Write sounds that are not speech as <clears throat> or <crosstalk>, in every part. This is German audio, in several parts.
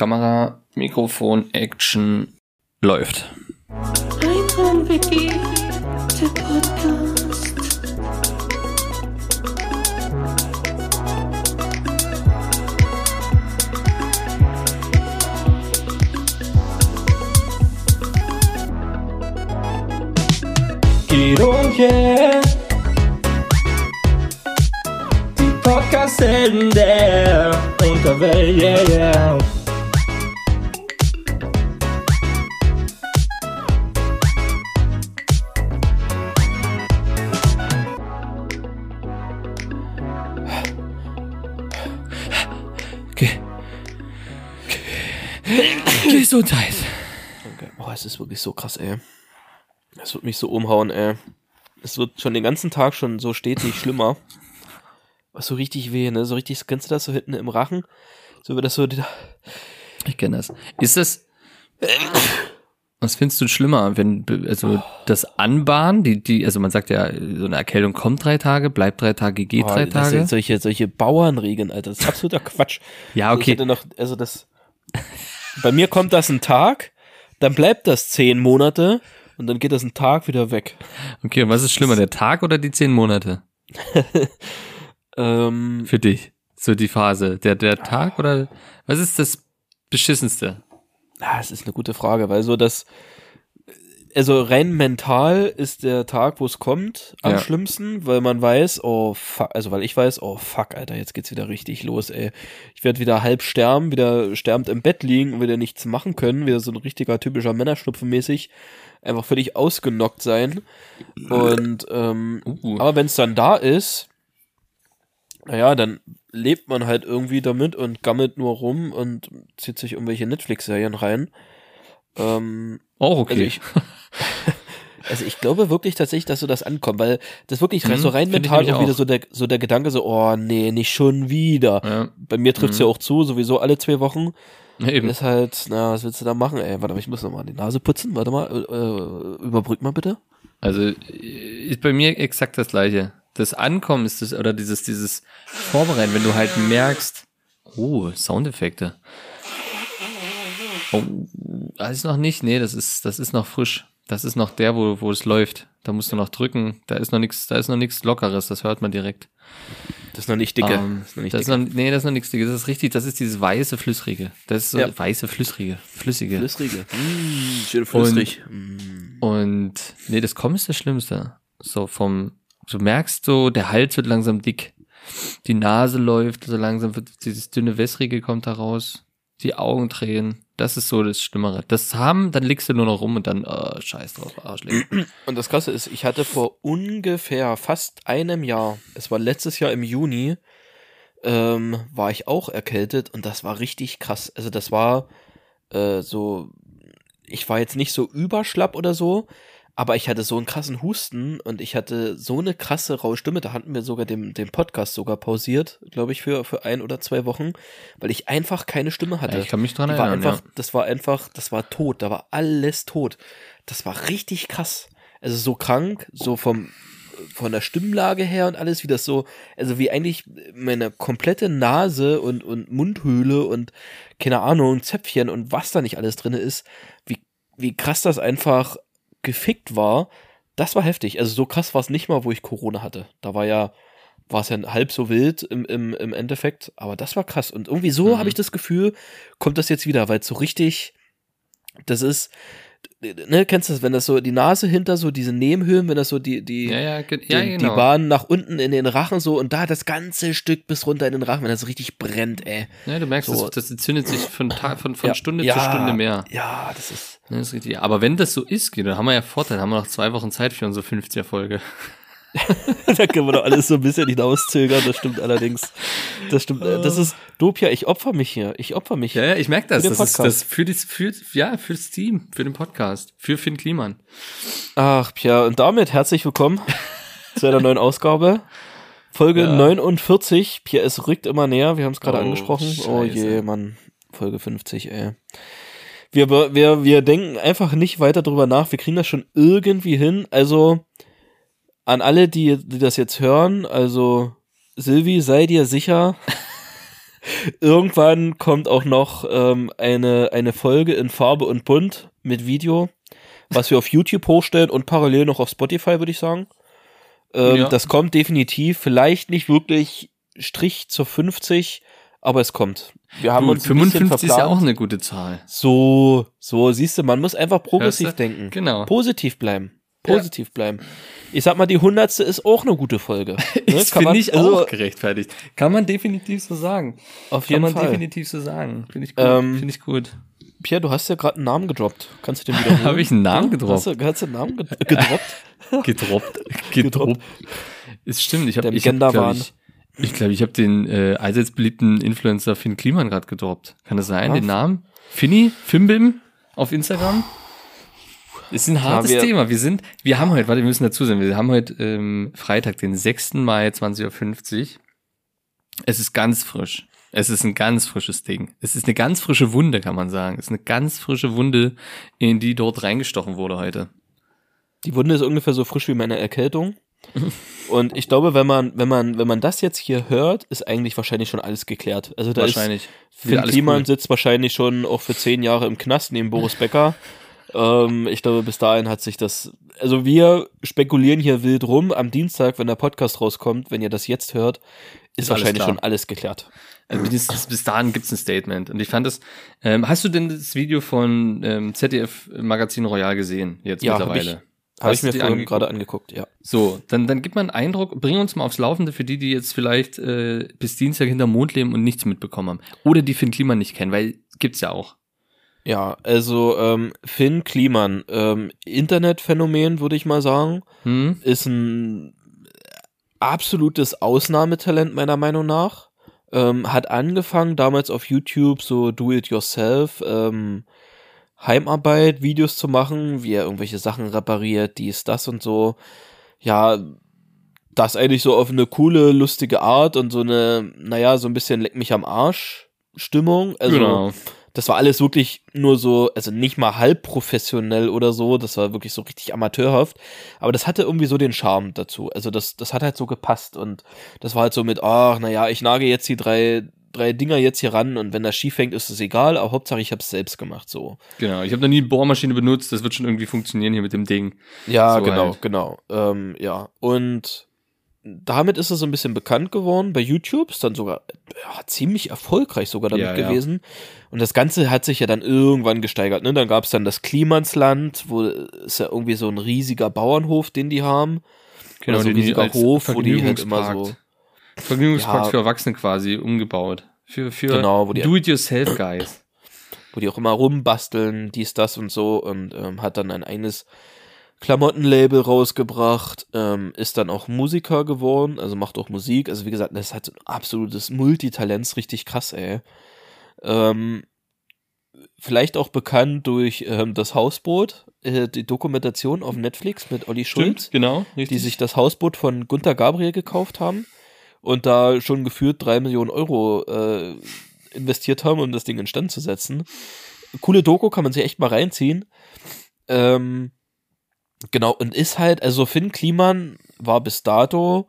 Kamera, Mikrofon, Action läuft. Die Podcast-Helden der Unterwelt, yeah, yeah. Gesundheit. Okay. Boah, es ist wirklich so krass, ey. Es wird mich so umhauen, ey. Es wird schon den ganzen Tag schon so stetig schlimmer. Was so richtig weh, ne? So richtig, kennst du das so hinten im Rachen? So wird das so. Ich kenne das. Ist das. Was findest du schlimmer, wenn also das Anbahnen, die die also man sagt ja so eine Erkältung kommt drei Tage, bleibt drei Tage, geht Boah, drei das Tage. sind solche solche Bauernregeln, Alter. Das ist absoluter Quatsch. ja, Also okay. hätte noch, also das. Bei mir kommt das ein Tag, dann bleibt das zehn Monate und dann geht das ein Tag wieder weg. Okay, und was ist schlimmer, der Tag oder die zehn Monate <laughs> Ähm, für dich? So die Phase, der der Tag oder was ist das beschissenste? Ja, es ist eine gute Frage, weil so das, also rein mental ist der Tag, wo es kommt, am Ja. schlimmsten, weil man weiß, oh fuck, also weil ich weiß, oh fuck, Alter, jetzt geht's wieder richtig los, ey. Ich werde wieder halb sterben, wieder sterbend im Bett liegen und wieder nichts machen können, wieder so ein richtiger typischer Männerschnupfen mäßig, einfach völlig ausgenockt sein. Und ähm, Uh. aber wenn es dann da ist, naja, dann lebt man halt irgendwie damit und gammelt nur rum und zieht sich irgendwelche Netflix-Serien rein. Ähm, Auch okay. also ich, <laughs> also ich glaube wirklich tatsächlich, dass so das ankommt, weil das wirklich Mhm, so rein mental auch wieder so der, so der Gedanke so, oh nee, nicht schon wieder. ja, Bei mir trifft's Mhm. ja auch zu, sowieso alle zwei Wochen. eben. Ist halt, na, was willst du da machen, ey? Warte mal, ich muss noch mal die Nase putzen. Warte mal, äh, äh, überbrück mal bitte. Also ist bei mir exakt das gleiche. Das Ankommen ist das, oder dieses, dieses Vorbereiten, wenn du halt merkst, oh, Soundeffekte. Oh, ist noch nicht, nee, das ist, das ist noch frisch. Das ist noch der, wo, wo es läuft. Da musst du noch drücken. Da ist noch nichts, da ist noch nichts Lockeres, das hört man direkt. Das ist noch nicht dicke. Ähm, das ist noch nicht das ist dicke. noch, nee, das ist noch nichts Dickes. Das ist richtig, das ist dieses weiße Flüssrige. Das ist so Ja. weiße Flüssrige, flüssige. Flüssrige. Mm, schön flüssig. Mm. Und nee, das Kommen ist das Schlimmste. So vom, du merkst so, der Hals wird langsam dick. Die Nase läuft, so langsam wird dieses dünne Wässrige kommt da raus. Die Augen drehen. Das ist so das Schlimmere. Das haben, dann liegst du nur noch rum und dann, oh, scheiß drauf, Arschleck. <clears throat> Und das Krasse ist, ich hatte vor ungefähr fast einem Jahr, es war letztes Jahr im Juni, ähm, war ich auch erkältet und das war richtig krass. Also das war äh, so, ich war jetzt nicht so überschlapp oder so, aber ich hatte so einen krassen Husten und ich hatte so eine krasse raue Stimme, da hatten wir sogar den, den Podcast sogar pausiert, glaube ich, für, für ein oder zwei Wochen, weil ich einfach keine Stimme hatte. Ja, ich kann mich dran Die war erinnern, einfach, das war einfach, das war tot, da war alles tot. Das war richtig krass. Also so krank, so vom von der Stimmlage her und alles, wie das so, also wie eigentlich meine komplette Nase und, und Mundhöhle und keine Ahnung, Zäpfchen und was da nicht alles drin ist, wie, wie krass das einfach gefickt war, das war heftig. Also so krass war es nicht mal, wo ich Corona hatte. Da war ja, war es ja halb so wild im, im, im Endeffekt, aber das war krass. Und irgendwie so Mhm. habe ich das Gefühl, kommt das jetzt wieder, weil es so richtig, das ist, ne, kennst du das, wenn das so die Nase hinter so diese Nebenhöhlen, wenn das so die, die, Ja, ja, ge- den, ja, genau. die Bahn nach unten in den Rachen so und da das ganze Stück bis runter in den Rachen, wenn das richtig brennt, ey. ja, du merkst, so- das, das entzündet sich von, Tag, von, von Stunde zu Stunde mehr. Ja, das ist. Ja, Das ist richtig. Aber wenn das so ist, dann haben wir ja Vorteil, dann haben wir noch zwei Wochen Zeit für unsere 50er Folge. <laughs> da können wir doch alles so ein bisschen hinauszögern, das stimmt allerdings. Das stimmt. äh, Das ist Dopia, ich opfer mich hier. Ich opfer mich. Ja, ja, ich merke das. Für den Das ist das für das, für, ja, fürs Team, für den Podcast, für Finn Kliman. Ach, Pia, und damit herzlich willkommen <laughs> zu einer neuen Ausgabe. Folge Ja. 49. Pia, es rückt immer näher. Wir haben es gerade Oh, angesprochen. Oh Scheiße. je, Mann. Folge 50, ey. Wir, wir, wir denken einfach nicht weiter drüber nach. Wir kriegen das schon irgendwie hin. Also, an alle, die, die das jetzt hören, also, Silvi, sei dir sicher, <laughs> Irgendwann kommt auch noch ähm, eine, eine Folge in Farbe und Bunt mit Video, was wir auf YouTube hochstellen und parallel noch auf Spotify, würde ich sagen. Ähm, Ja. Das kommt definitiv. Vielleicht nicht wirklich Strich zur 50, aber es kommt. Wir haben Gut, uns ein bisschen 55 ist ja auch eine gute Zahl. So, so, siehst du, man muss einfach progressiv du? denken. Genau. Positiv bleiben. Positiv bleiben. Ich sag mal, die hundertste ist auch eine gute Folge. <laughs> Ne? Das Kann man- finde ich also, auch gerechtfertigt. Kann man definitiv so sagen. Auf Kann jeden man Fall. definitiv so sagen. Finde ich gut. Ähm, Finde ich gut. Pierre, du hast ja gerade einen Namen gedroppt. Kannst du den <laughs> wiederholen? Habe ich einen Namen gedroppt? Hast du, hast du einen Namen ged gedroppt? <laughs> Gedroppt. Gedroppt. Ist stimmt. Ich habe, ich hab, glaub Genderwahn. ich, ich glaube, ich habe den äh, allseits beliebten Influencer Finn Kliman gerade gedroppt. Kann das sein? Ah. Den Namen? Finny? Fimbim? Auf Instagram? Ist ein hartes wir- Thema. Wir sind, wir haben heute, warte, wir müssen dazu sein, wir haben heute ähm, Freitag, den 6. Mai, 20.50 Uhr. Es ist ganz frisch. Es ist ein ganz frisches Ding. Es ist eine ganz frische Wunde, kann man sagen. Es ist eine ganz frische Wunde, in die dort reingestochen wurde heute. Die Wunde ist ungefähr so frisch wie meine Erkältung. <laughs> Und ich glaube, wenn man, wenn man, wenn man das jetzt hier hört, ist eigentlich wahrscheinlich schon alles geklärt. Also da Wahrscheinlich. ist Finn Kliman cool. sitzt wahrscheinlich schon auch für zehn Jahre im Knast neben Boris Becker. Ähm, ich glaube, bis dahin hat sich das. Also wir spekulieren hier wild rum. Am Dienstag, wenn der Podcast rauskommt, wenn ihr das jetzt hört, ist, Ist wahrscheinlich schon alles geklärt. Also bis, bis dahin gibt's ein Statement. Und ich fand das. Ähm, hast du denn das Video von ähm, ZDF Magazin Royal gesehen? Jetzt Ja, hab mittlerweile. Habe ich mir vorhin gerade angeguckt, ja. So, dann, dann gib mal einen Eindruck, bring uns mal aufs Laufende für die, die jetzt vielleicht äh, bis Dienstag hinterm Mond leben und nichts mitbekommen haben. Oder die Finn Kliman nicht kennen, weil gibt's ja auch. Ja, also ähm, Finn Kliman, ähm, Internetphänomen, würde ich mal sagen. Hm? ist ein absolutes Ausnahmetalent meiner Meinung nach. Ähm, hat angefangen damals auf YouTube so Do-it-yourself, ähm, Heimarbeit, Videos zu machen, wie er irgendwelche Sachen repariert, dies, das und so. Ja, das eigentlich so auf eine coole, lustige Art und so eine, naja, so ein bisschen leck mich am Arsch Stimmung. Also, genau. Das war alles wirklich nur so, also nicht mal halb professionell oder so, das war wirklich so richtig amateurhaft, aber das hatte irgendwie so den Charme dazu. Also das, das hat halt so gepasst und das war halt so mit, ach, naja, ich nage jetzt die drei, drei Dinger jetzt hier ran und wenn das schief hängt, ist es egal, aber Hauptsache ich hab's selbst gemacht, so. Genau. Ich habe noch nie eine Bohrmaschine benutzt, das wird schon irgendwie funktionieren hier mit dem Ding. Ja, So genau, halt. genau. Ähm, ja, und damit ist er so ein bisschen bekannt geworden. Bei YouTube ist dann sogar ja, ziemlich erfolgreich sogar damit Ja, ja. gewesen. Und das Ganze hat sich ja dann irgendwann gesteigert. Ne? Dann gab es dann das Klimansland, wo ist ja irgendwie so ein riesiger Bauernhof, den die haben. Oder so ein riesiger Hof, wo die halt immer so. Vergnügungspark für Erwachsene quasi umgebaut. Für, für Genau, wo die- Do-it-yourself-Guys. wo die auch immer rumbasteln, dies, das und so und ähm, hat dann ein eigenes Klamottenlabel rausgebracht, ähm, ist dann auch Musiker geworden, also macht auch Musik, also wie gesagt, das ist halt so ein absolutes Multitalent, richtig krass, ey. Ähm, vielleicht auch bekannt durch ähm, das Hausboot, äh, die Dokumentation auf Netflix mit Olli Schulz genau. die sich das Hausboot von Gunther Gabriel gekauft haben und da schon geführt drei Millionen Euro äh, investiert haben, um das Ding instand zu setzen. Coole Doku, kann man sich echt mal reinziehen. Ähm, genau, und ist halt, also Finn Kliman war bis dato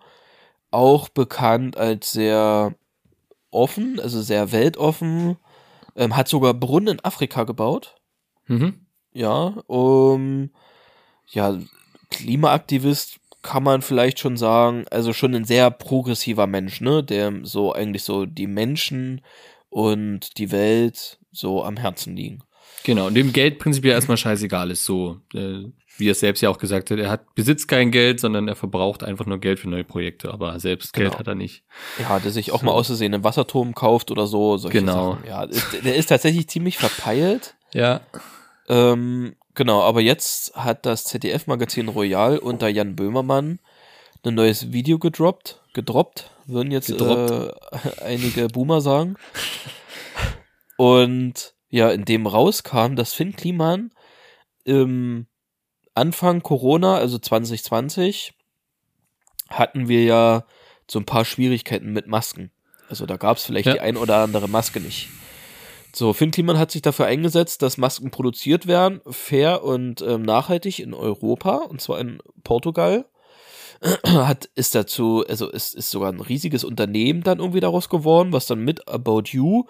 auch bekannt als sehr offen, also sehr weltoffen, ähm, hat sogar Brunnen in Afrika gebaut. Mhm. Ja, um, ja, Klimaaktivist kann man vielleicht schon sagen, also schon ein sehr progressiver Mensch, ne, der so eigentlich so die Menschen und die Welt so am Herzen liegen. Genau, und dem Geld prinzipiell erstmal scheißegal ist, so, äh, wie er selbst ja auch gesagt hat, er hat besitzt kein Geld, sondern er verbraucht einfach nur Geld für neue Projekte, aber selbst Geld Genau. hat er nicht. Ja, der sich auch So. mal auszusehen einen Wasserturm kauft oder so, Genau. Sachen. Ja, ist, der ist tatsächlich ziemlich verpeilt. Ja. Ähm, genau, aber jetzt hat das ZDF-Magazin Royal unter Jan Böhmermann ein neues Video gedroppt. Gedroppt, würden jetzt. Äh, <laughs> einige Boomer sagen. Und ja, in dem rauskam, dass Finn Kliman im Anfang Corona, also 2020, hatten wir ja so ein paar Schwierigkeiten mit Masken. Also da gab es vielleicht Ja. die ein oder andere Maske nicht. So, Finn Kliman hat sich dafür eingesetzt, dass Masken produziert werden, fair und ähm, nachhaltig in Europa, und zwar in Portugal. <clears throat> hat, ist dazu, also ist, ist sogar ein riesiges Unternehmen dann irgendwie daraus geworden, was dann mit About You,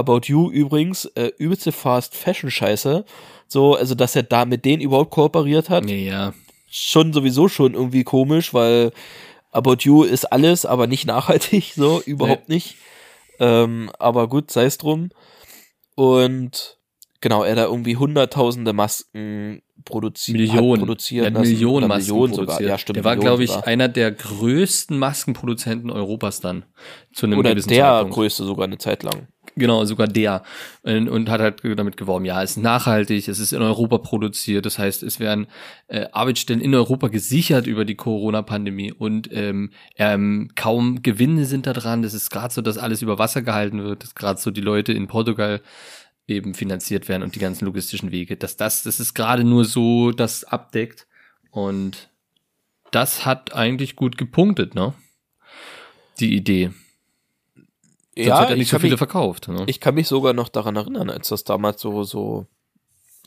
About You übrigens, äh, übelste Fast Fashion Scheiße, so, also dass er da mit denen überhaupt kooperiert hat, Nee, ja. schon sowieso schon irgendwie komisch, weil About You ist alles, aber nicht nachhaltig, so, <laughs> überhaupt nicht. Ähm, aber gut, sei es drum. Und genau, er da irgendwie hunderttausende Masken produzi Millionen. Der hat lassen. Millionen Masken Millionen produziert. sogar. Ja, stimmt. der war, glaube ich, sogar. einer der größten Maskenproduzenten Europas dann. Zu einem Oder der Zeitpunkt. größte sogar eine Zeit lang. Genau, sogar der. Und, und hat halt damit geworben, ja, es ist nachhaltig, es ist in Europa produziert, das heißt, es werden äh, Arbeitsstellen in Europa gesichert über die Corona-Pandemie und ähm, ähm, kaum Gewinne sind da dran. Das ist gerade so, dass alles über Wasser gehalten wird, dass gerade so die Leute in Portugal eben finanziert werden und die ganzen logistischen Wege. Dass das, das ist gerade nur so, das abdeckt. Und das hat eigentlich gut gepunktet, ne? Die Idee. Sonst hat er nicht ich so viele mich, verkauft. Ne? ich kann mich sogar noch daran erinnern, als das damals so, so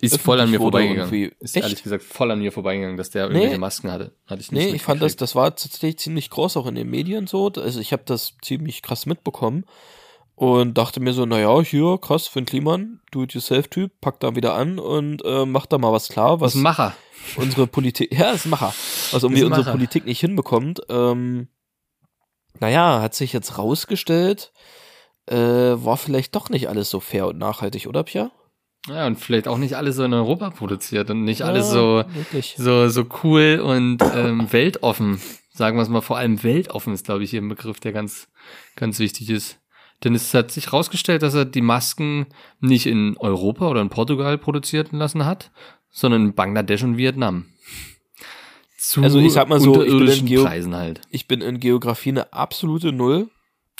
Ist voll an mir vorbeigegangen. irgendwie. Ist Echt? ehrlich gesagt voll an mir vorbeigegangen, dass der Nee. irgendwelche Masken hatte. Hatte ich nicht Nee, ich fand das, das war tatsächlich ziemlich groß auch in den Medien so. Also ich habe das ziemlich krass mitbekommen und dachte mir so, naja, hier, krass, Finn Kliman, Do-it-yourself-Typ, packt da wieder an und äh, macht da mal was klar, Was was ein Macher. unsere Politik, <laughs> ja, ist ein Macher, was irgendwie Ist ein unsere. Politik nicht hinbekommt. Ähm, naja, hat sich jetzt rausgestellt, äh, war vielleicht doch nicht alles so fair und nachhaltig, oder Pia? Ja, und vielleicht auch nicht alles so in Europa produziert und nicht alles Ja, so, Wirklich. so, so cool und ähm, <laughs> weltoffen. Sagen wir es mal, vor allem weltoffen ist, glaube ich, hier ein Begriff, der ganz, ganz wichtig ist. Denn es hat sich rausgestellt, dass er die Masken nicht in Europa oder in Portugal produziert lassen hat, sondern in Bangladesch und Vietnam. Zu Also ich sag mal so, ich bin in Geo- Preisen halt. Ich bin in Geografie eine absolute Null.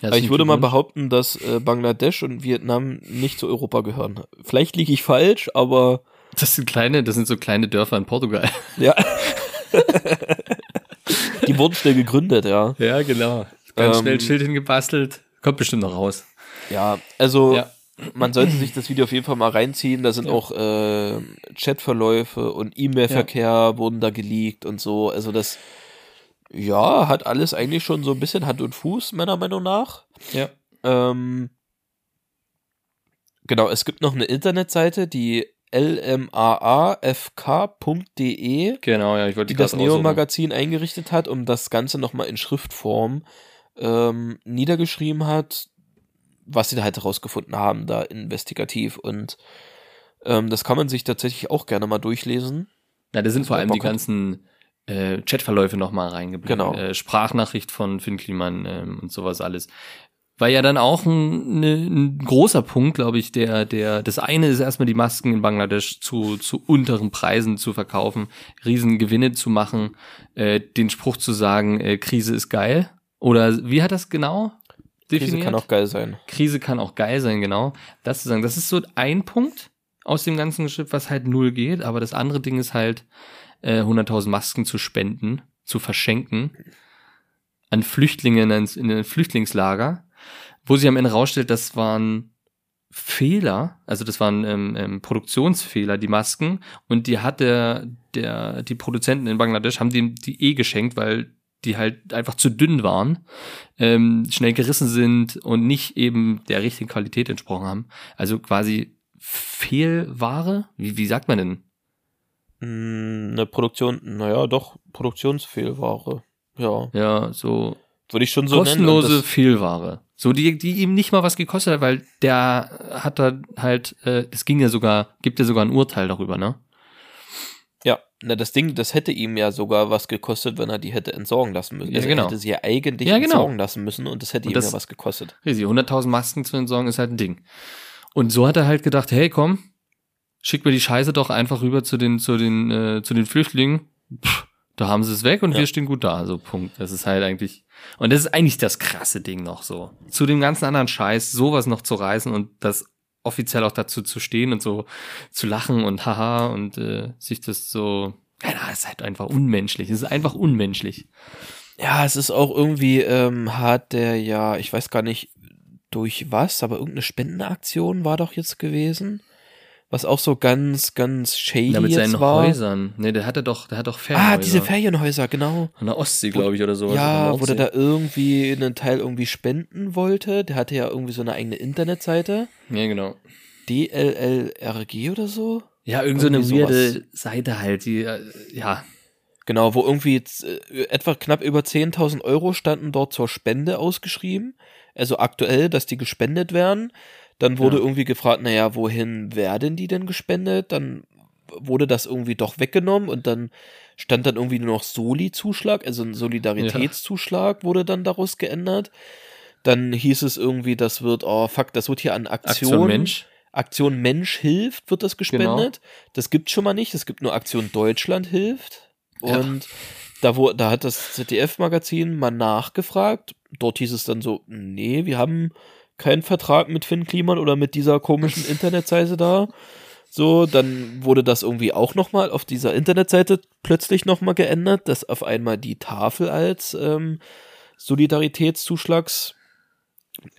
Ja, Aber ich würde mal behaupten, dass äh, Bangladesch und Vietnam nicht zu Europa gehören. Vielleicht liege ich falsch, aber Das sind kleine, das sind so kleine Dörfer in Portugal. ja. <laughs> Die wurden schnell gegründet, ja. Ja, genau. Ganz Ähm, schnell Schild hingebastelt. Kommt bestimmt noch raus. Ja, also Ja. man sollte sich das Video auf jeden Fall mal reinziehen. Da sind auch äh, Chatverläufe und E-Mail-Verkehr wurden da geleakt und so. Also das, ja, hat alles eigentlich schon so ein bisschen Hand und Fuß, meiner Meinung nach. Ja. Ähm, genau, es gibt noch eine Internetseite, die lmaafk.de, Genau, ja, ich wollte die das. Neo-Magazin eingerichtet hat und das Ganze nochmal in Schriftform ähm, niedergeschrieben hat, was sie da halt herausgefunden haben, da investigativ. Und ähm, das kann man sich tatsächlich auch gerne mal durchlesen. Ja, da sind vor allem die ganzen äh, Chatverläufe nochmal reingeblieben. Genau. Äh, Sprachnachricht von Finn Kliman ähm, und sowas alles. War ja dann auch ein, ne, ein großer Punkt, glaube ich, der, der, das eine ist erstmal die Masken in Bangladesch zu, zu unteren Preisen zu verkaufen, riesen Gewinne zu machen, äh, den Spruch zu sagen, äh, Krise ist geil. Oder wie hat das genau Krise definiert? kann auch geil sein. Krise kann auch geil sein, genau. Das zu sagen, das ist so ein Punkt aus dem ganzen Geschäft, was halt null geht, aber das andere Ding ist halt, äh, 100.000 Masken zu spenden, zu verschenken an Flüchtlinge in ein, in ein Flüchtlingslager, wo sich am Ende rausstellt, das waren Fehler, also das waren ähm, ähm, Produktionsfehler, die Masken, und die hat der, der, die Produzenten in Bangladesch haben dem die eh geschenkt, weil die halt einfach zu dünn waren, ähm, schnell gerissen sind und nicht eben der richtigen Qualität entsprochen haben. Also quasi Fehlware? Wie, wie sagt man denn? Mm, Eine Produktion, naja, doch, Produktionsfehlware. Ja, Ja, so würde ich schon so nennen. kostenlose das- Fehlware. So, die, die ihm nicht mal was gekostet hat, weil der hat da halt, äh, es ging ja sogar, gibt ja sogar ein Urteil darüber, ne? Ja, na, das Ding, das hätte ihm ja sogar was gekostet, wenn er die hätte entsorgen lassen müssen. Ja, Also genau. Er hätte sie ja eigentlich Ja, genau. entsorgen lassen müssen und das hätte Und ihm das- ja was gekostet. Riesig, 100.000 Masken zu entsorgen ist halt ein Ding. Und so hat er halt gedacht, hey, komm, schick mir die Scheiße doch einfach rüber zu den, zu den, äh, zu den Flüchtlingen. Pff, da haben sie es weg und Ja. wir stehen gut da. So, Punkt. Das ist halt eigentlich, und das ist eigentlich das krasse Ding noch so. Zu dem ganzen anderen Scheiß, sowas noch zu reißen und das offiziell auch dazu zu stehen und so zu lachen und haha und äh, sich das so, ja, das ist halt einfach unmenschlich. Es ist einfach unmenschlich. Ja, es ist auch irgendwie, ähm, hat der ja, ich weiß gar nicht durch was, aber irgendeine Spendenaktion war doch jetzt gewesen. Was auch so ganz, ganz shady Ja, mit seinen war. Häusern. Nee, der hatte doch, der hat doch Ferienhäuser. Ah, diese Ferienhäuser, genau. An der Ostsee, glaube ich, oder so. ja, wo der da irgendwie einen Teil irgendwie spenden wollte. Der hatte ja irgendwie so eine eigene Internetseite. Ja, genau. DLLRG oder so. Ja, irgend so eine Irgendwie sowas. weirde Seite halt, die, äh, ja. Genau, wo irgendwie äh, etwa knapp über 10.000 Euro standen dort zur Spende ausgeschrieben. Also aktuell, dass die gespendet werden. Dann wurde Ja. irgendwie gefragt, naja, wohin werden die denn gespendet? Dann wurde das irgendwie doch weggenommen und dann stand dann irgendwie nur noch Soli-Zuschlag, also ein Solidaritätszuschlag wurde dann daraus geändert. Dann hieß es irgendwie, das wird, oh fuck, das wird hier an Aktion, Aktion Mensch. Aktion Mensch hilft, wird das gespendet. Das gibt's schon mal nicht. Es gibt nur Aktion Deutschland hilft. Ja. Und da, wo, da hat das ZDF-Magazin mal nachgefragt. Dort hieß es dann so, nee, wir haben keinen Vertrag mit Finn Kliman oder mit dieser komischen Internetseite da. So, dann wurde das irgendwie auch nochmal auf dieser Internetseite plötzlich nochmal geändert, dass auf einmal die Tafel als ähm, Solidaritätszuschlagsempfänger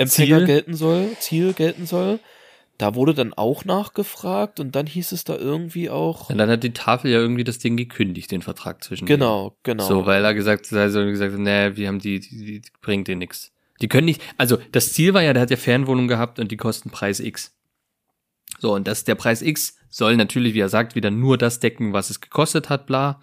Ziel. gelten soll, Ziel gelten soll. Da wurde dann auch nachgefragt und dann hieß es da irgendwie auch. Und dann hat die Tafel ja irgendwie das Ding gekündigt, den Vertrag zwischen denen. Genau, genau. So, weil er gesagt, also gesagt, hat, nee, wir haben die, die, die bringt dir nix. Die können nicht, also das Ziel war ja, der hat ja Fernwohnung gehabt und die kosten Preis X. So, und das, der Preis X soll natürlich, wie er sagt, wieder nur das decken, was es gekostet hat, bla.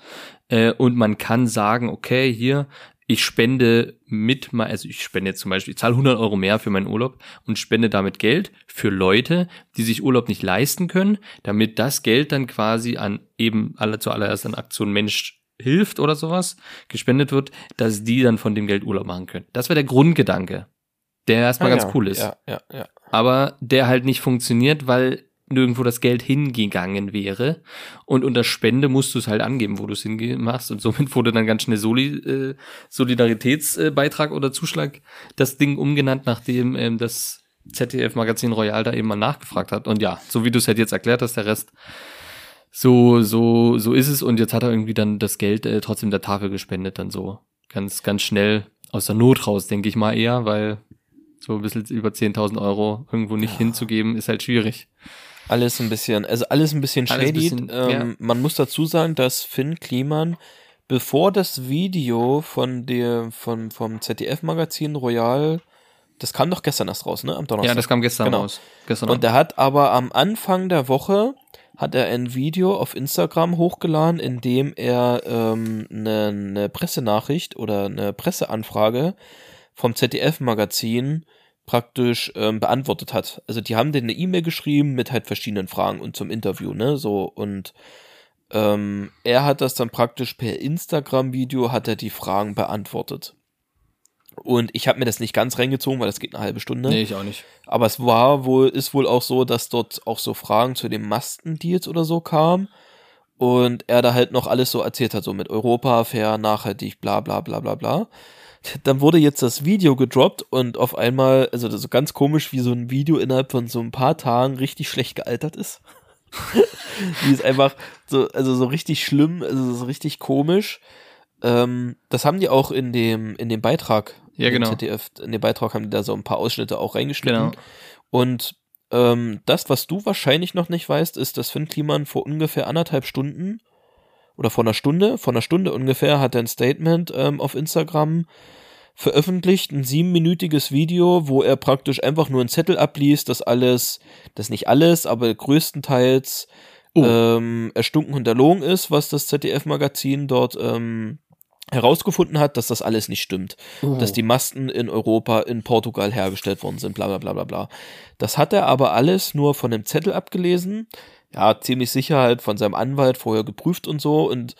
Äh, und man kann sagen, okay, hier, ich spende mit, also ich spende jetzt zum Beispiel, ich zahle 100 Euro mehr für meinen Urlaub und spende damit Geld für Leute, die sich Urlaub nicht leisten können, damit das Geld dann quasi an eben alle zuallererst an Aktion Mensch hilft oder sowas gespendet wird, dass die dann von dem Geld Urlaub machen können. Das wäre der Grundgedanke, der erstmal Ah, ganz ja, cool ist. Ja, ja, ja. Aber der halt nicht funktioniert, weil nirgendwo das Geld hingegangen wäre. Und unter Spende musst du es halt angeben, wo du es hingemacht. Und somit wurde dann ganz schnell Soli, äh, Solidaritätsbeitrag oder Zuschlag das Ding umgenannt, nachdem ähm, das ZDF-Magazin Royal da eben mal nachgefragt hat. Und ja, so wie du es halt jetzt erklärt hast, der Rest, so, so, so ist es. Und jetzt hat er irgendwie dann das Geld äh, trotzdem der Tafel gespendet, dann so ganz, ganz schnell aus der Not raus, denke ich mal eher, weil so ein bisschen über 10.000 Euro irgendwo nicht hinzugeben, ist halt schwierig. Alles ein bisschen, also alles ein bisschen Alles ein shady. bisschen, ähm, ja. Man muss dazu sagen, dass Finn Kliman, bevor das Video von der, von, vom ZDF-Magazin Royal, das kam doch gestern erst raus, ne? Am Donnerstag. Ja, das kam gestern Genau. raus. Gestern Und er hat aber am Anfang der Woche hat er ein Video auf Instagram hochgeladen, in dem er ähm, eine, eine Pressenachricht oder eine Presseanfrage vom ZDF-Magazin praktisch ähm, beantwortet hat. Also die haben denen eine E-Mail geschrieben mit halt verschiedenen Fragen und zum Interview, ne? So und ähm, er hat das dann praktisch per Instagram-Video hat er die Fragen beantwortet. Und ich habe mir das nicht ganz reingezogen, weil das geht eine halbe Stunde. Nee, ich auch nicht. Aber es war wohl, ist wohl auch so, dass dort auch so Fragen zu den Mastendeals oder so kamen. Und er da halt noch alles so erzählt hat, so mit Europa, fair, nachhaltig, bla bla bla bla bla. <laughs> Dann wurde jetzt das Video gedroppt und auf einmal, also das so ganz komisch, wie so ein Video innerhalb von so ein paar Tagen richtig schlecht gealtert ist. <laughs> die ist einfach so, also so richtig schlimm, also so richtig komisch. Ähm, das haben die auch in dem, in dem Beitrag. Ja, genau. ZDF, in dem Beitrag haben die da so ein paar Ausschnitte auch reingeschnitten. Genau. Und ähm, das, was du wahrscheinlich noch nicht weißt, ist, dass Finn Kliman vor ungefähr anderthalb Stunden oder vor einer Stunde, vor einer Stunde ungefähr, hat er ein Statement ähm, auf Instagram veröffentlicht, ein siebenminütiges Video, wo er praktisch einfach nur einen Zettel abliest, dass alles, das nicht alles, aber größtenteils Oh. ähm, erstunken und erlogen ist, was das ZDF-Magazin dort ähm, herausgefunden hat, dass das alles nicht stimmt. Oh. Dass die Masten in Europa, in Portugal hergestellt worden sind, bla bla bla bla bla. Das hat er aber alles nur von dem Zettel abgelesen. Ja, ziemlich sicher halt von seinem Anwalt vorher geprüft und so. Und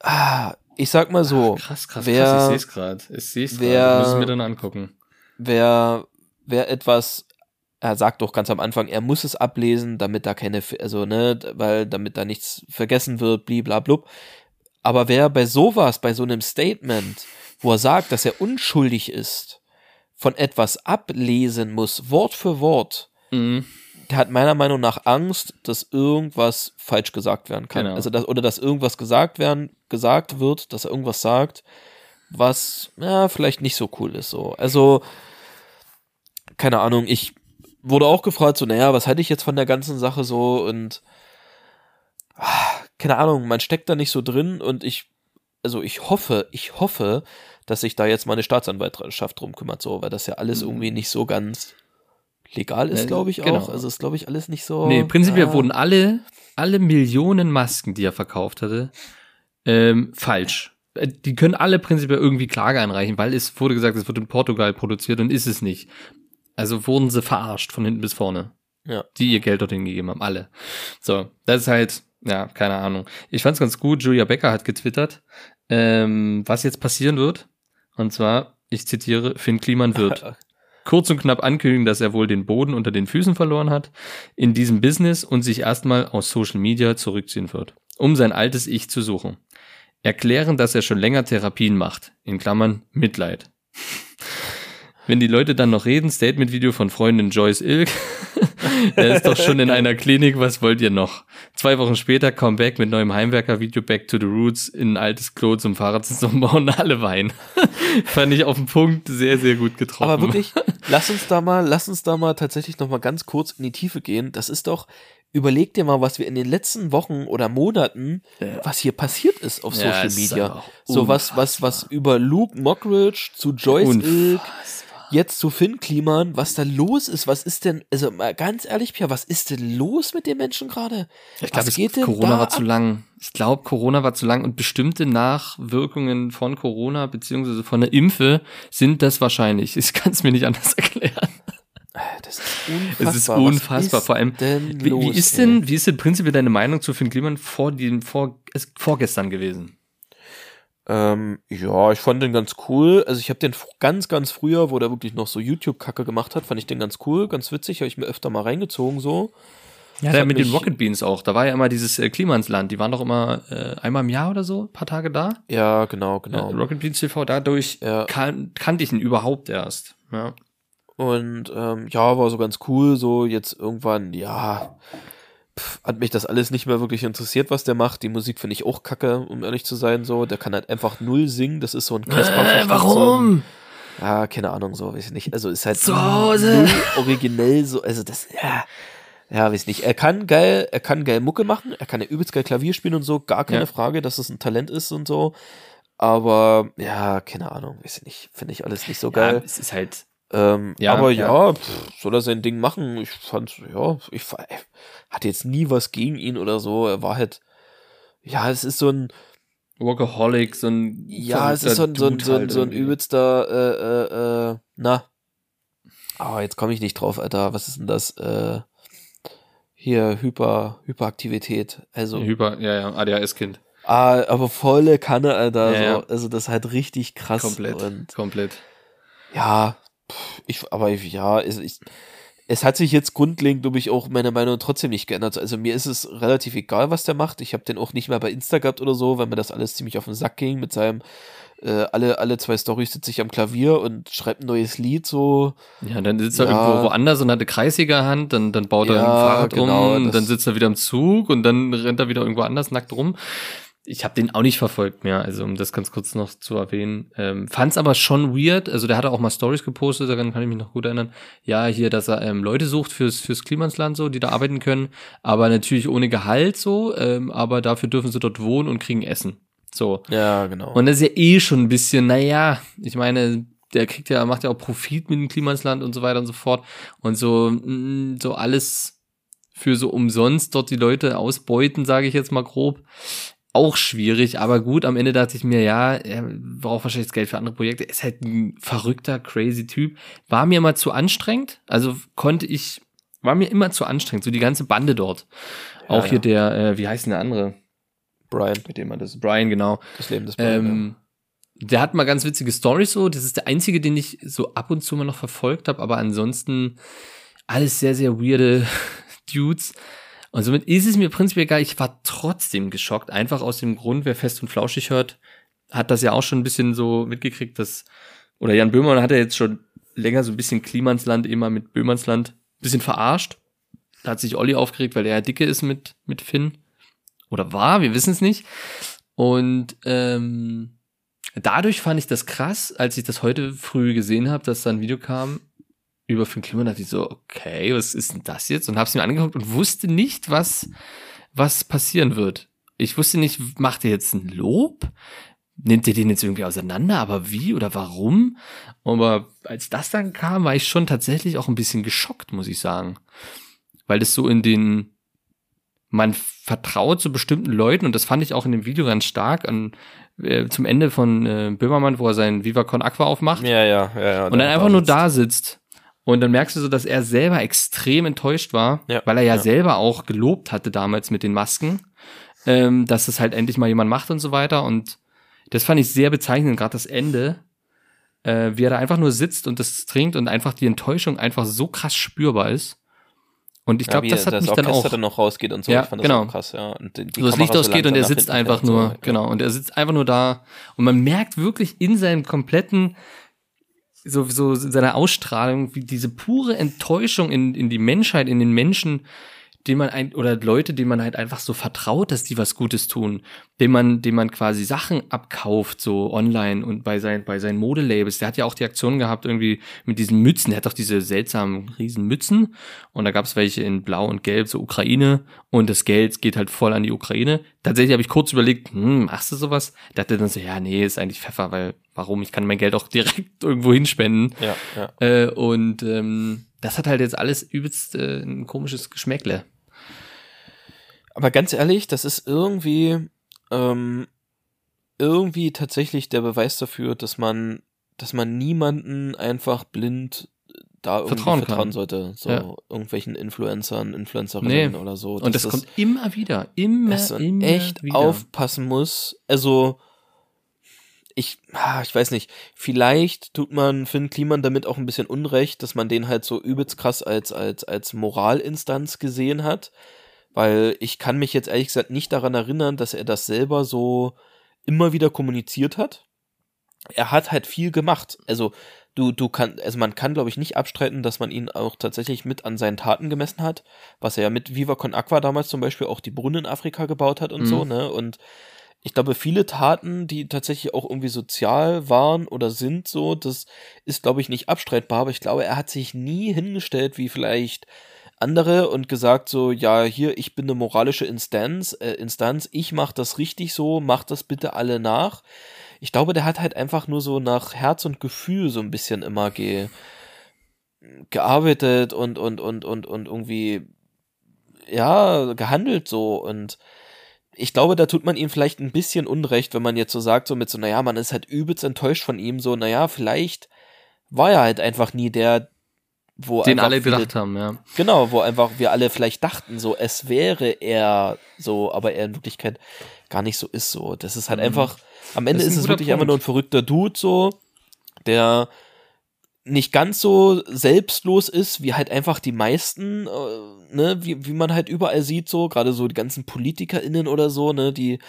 ah, ich sag mal so, krass, krass, wer- krass, ich sehe es gerade. Ich wer- gerade. Es mir dann angucken. wer, wer etwas, er sagt doch ganz am Anfang, er muss es ablesen, damit da keine, also, ne, weil, damit da nichts vergessen wird, bliblablub. Aber wer bei sowas, bei so einem Statement, wo er sagt, dass er unschuldig ist, von etwas ablesen muss, Wort für Wort, Mhm. der hat meiner Meinung nach Angst, dass irgendwas falsch gesagt werden kann. Genau. Also dass, oder dass irgendwas gesagt werden, gesagt wird, dass er irgendwas sagt, was ja, vielleicht nicht so cool ist. So. Also, keine Ahnung, ich wurde auch gefragt, so, naja, was halte ich jetzt von der ganzen Sache so und ah, keine Ahnung, man steckt da nicht so drin und ich, also ich hoffe, ich hoffe, dass sich da jetzt mal eine Staatsanwaltschaft drum kümmert, so, weil das ja alles irgendwie nicht so ganz legal ist, glaube ich genau. auch. Also ist, glaube ich, alles nicht so. Nee, prinzipiell ah. wurden alle, alle Millionen Masken, die er verkauft hatte, ähm, falsch. Äh, Die können alle prinzipiell irgendwie Klage einreichen, weil es wurde gesagt, es wird in Portugal produziert und ist es nicht. Also wurden sie verarscht von hinten bis vorne. Ja. Die ihr Geld dorthin gegeben haben, alle. So, das ist halt, ja, keine Ahnung. Ich fand's ganz gut, Julia Becker hat getwittert, ähm, was jetzt passieren wird. Und zwar, ich zitiere, Finn Kliman wird <laughs> kurz und knapp ankündigen, dass er wohl den Boden unter den Füßen verloren hat in diesem Business und sich erstmal aus Social Media zurückziehen wird, um sein altes Ich zu suchen. Erklären, dass er schon länger Therapien macht, in Klammern Mitleid. <laughs> Wenn die Leute dann noch reden, Statement-Video von Freundin Joyce Ilk. <laughs> <laughs> er ist doch schon in einer Klinik, was wollt ihr noch? Zwei Wochen später, Comeback mit neuem Heimwerker-Video Back to the Roots in ein altes Klo zum Fahrrad <laughs> umbauen, alle weinen. <laughs> Fand ich auf den Punkt sehr, sehr gut getroffen. Aber wirklich, lass uns da mal, lass uns da mal tatsächlich noch mal ganz kurz in die Tiefe gehen. Das ist doch, überleg dir mal, was wir in den letzten Wochen oder Monaten, was hier passiert ist auf Ja, Social Media. So was, was, was über Luke Mockridge zu Joyce Ilk, jetzt zu Finn Kliman, was da los ist, was ist denn, also mal ganz ehrlich, Pia, was ist denn los mit den Menschen gerade? Ich glaube, was geht denn Corona war zu lang. Ich glaube, Corona war zu lang und bestimmte Nachwirkungen von Corona beziehungsweise von der Impfe sind das wahrscheinlich. Ich kann es mir nicht anders <laughs> erklären. Das ist unfassbar. Es ist unfassbar. ist Vor allem, wie, los, wie ist ey? denn, wie ist denn prinzipiell deine Meinung zu Finn Kliman vor dem, vor, es, vorgestern gewesen? Ähm, ja, ich fand den ganz cool. Also ich habe den ganz, ganz früher, wo der wirklich noch so YouTube-Kacke gemacht hat, fand ich den ganz cool, ganz witzig, habe ich mir öfter mal reingezogen so. Ja, der mit den Rocket Beans auch. Da war ja immer dieses äh, Klimansland. Die waren doch immer äh, einmal im Jahr oder so, ein paar Tage da. Ja, genau, genau. Ja, Rocket Beans TV, dadurch Ja. kan kannte ich ihn überhaupt erst. Ja. Und ähm, ja, war so ganz cool, so jetzt irgendwann, ja, pff, hat mich das alles nicht mehr wirklich interessiert, was der macht. Die Musik finde ich auch kacke, um ehrlich zu sein, so. Der kann halt einfach null singen, das ist so ein Casper. Äh, warum? So, ja, keine Ahnung, so, weiß ich nicht. Also ist halt Zu Hause. originell, so, also das, ja. Ja, weiß nicht. Er kann geil, er kann geil Mucke machen, er kann ja übelst geil Klavier spielen und so, gar keine Ja. Frage, dass es ein Talent ist und so. Aber ja, keine Ahnung, weiß ich nicht. Finde ich alles nicht so Ja, geil. es ist halt Ähm, Ja, aber ja. ja, pff, soll er sein Ding machen. Ich fand, ja, ich er hatte jetzt nie was gegen ihn oder so. Er war halt, ja, es ist so ein, Workaholic, so ein ja, es ist so ein, so ein, so ein, halt so ein übelster, äh, äh, äh, na. Aber jetzt komme ich nicht drauf, Alter. Was ist denn das? Äh, hier, Hyper, Hyperaktivität. Also, Hyper, ja, ja, ADHS-Kind. ah, aber volle Kanne, Alter. Ja, so. ja. Also, das ist halt richtig krass. Komplett. Und Komplett. Ja, ich, aber ja, es, ich, es hat sich jetzt grundlegend, glaube ich, auch meine Meinung trotzdem nicht geändert. Also mir ist es relativ egal, was der macht. Ich habe den auch nicht mehr bei Insta gehabt oder so, weil mir das alles ziemlich auf den Sack ging mit seinem äh, alle, alle zwei Storys sitze ich am Klavier und schreibe ein neues Lied so. Ja, dann sitzt er Ja. irgendwo woanders und hat eine Kreissägerhand, dann, dann baut er Ja, ein Fahrrad genau, um, dann sitzt er wieder im Zug und dann rennt er wieder irgendwo anders nackt rum. Ich habe den auch nicht verfolgt mehr, also um das ganz kurz noch zu erwähnen. Ähm, Fand's aber schon weird, also der hatte auch mal Stories gepostet, daran kann ich mich noch gut erinnern. Ja, hier, dass er ähm, Leute sucht fürs, fürs Klimansland so, die da arbeiten können, aber natürlich ohne Gehalt so, ähm, aber dafür dürfen sie dort wohnen und kriegen Essen. So. Ja, genau. Und das ist ja eh schon ein bisschen, naja, ich meine, der kriegt ja, macht ja auch Profit mit dem Klimansland und so weiter und so fort. Und so, mm, so alles für so umsonst dort die Leute ausbeuten, sage ich jetzt mal grob. Auch schwierig, aber gut, am Ende dachte ich mir, ja, er braucht wahrscheinlich das Geld für andere Projekte. Ist halt ein verrückter, crazy Typ. War mir immer zu anstrengend. Also konnte ich, war mir immer zu anstrengend, so die ganze Bande dort. auch ja. hier der, äh, wie heißt denn der andere? Brian, Mit dem man das, Brian, genau. das Leben des Brian. Ähm, der hat mal ganz witzige Stories so. Das ist der einzige, den ich so ab und zu mal noch verfolgt habe. Aber ansonsten alles sehr, sehr weirde <laughs> Dudes. Und somit ist es mir prinzipiell egal. Ich war trotzdem geschockt. Einfach aus dem Grund, wer fest und flauschig hört, hat das ja auch schon ein bisschen so mitgekriegt, dass, oder Jan Böhmermann hat ja jetzt schon länger so ein bisschen Klimansland immer mit Böhmernsland ein bisschen verarscht. Da hat sich Olli aufgeregt, weil er ja dicke ist mit, mit Finn. Oder war, wir wissen es nicht. Und ähm, dadurch fand ich das krass, als ich das heute früh gesehen habe, dass da ein Video kam. Über Finn Kliman, dachte ich so, okay, was ist denn das jetzt? Und hab's mir angeguckt und wusste nicht, was, was passieren wird. Ich wusste nicht, macht er jetzt ein Lob? Nimmt er den jetzt irgendwie auseinander? Aber wie oder warum? Aber als das dann kam, war ich schon tatsächlich auch ein bisschen geschockt, muss ich sagen. Weil das so in den, man vertraut zu bestimmten Leuten und das fand ich auch in dem Video ganz stark an, äh, zum Ende von äh, Böhmermann, wo er sein Viva Aqua aufmacht Ja, ja, ja, ja. und dann einfach nur da sitzt. Und dann merkst du so, dass er selber extrem enttäuscht war, Ja, weil er ja, ja. selber auch gelobt hatte damals mit den Masken, ähm, dass es halt endlich mal jemand macht und so weiter. Und das fand ich sehr bezeichnend, gerade das Ende, äh, wie er da einfach nur sitzt und das trinkt und einfach die Enttäuschung einfach so krass spürbar ist. Und ich glaube, ja, das hat das mich dann auch dann noch rausgeht und so. Ja, ich fand genau. das auch krass, ja. Und die, die so das Licht ausgeht und er sitzt einfach nur, so. genau, und er sitzt einfach nur da und man merkt wirklich in seinem kompletten, so, so in seiner Ausstrahlung, wie diese pure Enttäuschung in, in die Menschheit, in den Menschen, denen man ein, oder Leute, denen man halt einfach so vertraut, dass die was Gutes tun, dem man, dem man quasi Sachen abkauft, so online und bei seinen, bei seinen Modelabels. Der hat ja auch die Aktion gehabt, irgendwie mit diesen Mützen. Der hat doch diese seltsamen riesen Mützen und da gab es welche in Blau und Gelb, so Ukraine und das Geld geht halt voll an die Ukraine. Tatsächlich habe ich kurz überlegt, hm, machst du sowas? Dachte dann so, ja, nee, ist eigentlich Pfeffer, weil warum? Ich kann mein Geld auch <laughs> direkt irgendwo hinspenden. Ja, ja. Äh, und ähm, das hat halt jetzt alles übelst äh, ein komisches Geschmäckle. Aber ganz ehrlich, das ist irgendwie, ähm, irgendwie tatsächlich der Beweis dafür, dass man, dass man niemanden einfach blind da irgendwie Vertrauen vertrauen, sollte. So Ja. irgendwelchen Influencern, Influencerinnen Nee. oder so. Und das dass kommt immer wieder, immer, dass man immer echt wieder. aufpassen muss. Also, ich, ah, ich weiß nicht, vielleicht tut man Finn Kliman damit auch ein bisschen Unrecht, dass man den halt so übelst krass als, als, als Moralinstanz gesehen hat. Weil ich kann mich jetzt ehrlich gesagt nicht daran erinnern, dass er das selber so immer wieder kommuniziert hat. Er hat halt viel gemacht. Also, du, du kann, also man kann, glaube ich, nicht abstreiten, dass man ihn auch tatsächlich mit an seinen Taten gemessen hat, was er ja mit Viva Con Aqua damals zum Beispiel auch die Brunnen in Afrika gebaut hat und Mhm. so, ne? Und ich glaube, viele Taten, die tatsächlich auch irgendwie sozial waren oder sind so, das ist, glaube ich, nicht abstreitbar, aber ich glaube, er hat sich nie hingestellt wie vielleicht andere und gesagt so, ja, hier, ich bin eine moralische Instanz, äh, Instanz, ich mach das richtig so, macht das bitte alle nach. Ich glaube, der hat halt einfach nur so nach Herz und Gefühl so ein bisschen immer ge gearbeitet und und und und und irgendwie ja gehandelt so und ich glaube, da tut man ihm vielleicht ein bisschen Unrecht, wenn man jetzt so sagt, so mit so, naja, man ist halt übelst enttäuscht von ihm, so, naja, vielleicht war er halt einfach nie der, wo den einfach alle viele- gedacht haben, ja. Genau, wo einfach wir alle vielleicht dachten, so, es wäre er so, aber er in Wirklichkeit gar nicht so ist, so. Das ist halt Mhm. einfach, am Ende ist ist, es wirklich einfach Punkt. nur ein verrückter Dude, so, der nicht ganz so selbstlos ist, wie halt einfach die meisten, äh, ne, wie, wie man halt überall sieht, so, gerade so die ganzen PolitikerInnen oder so, ne, die,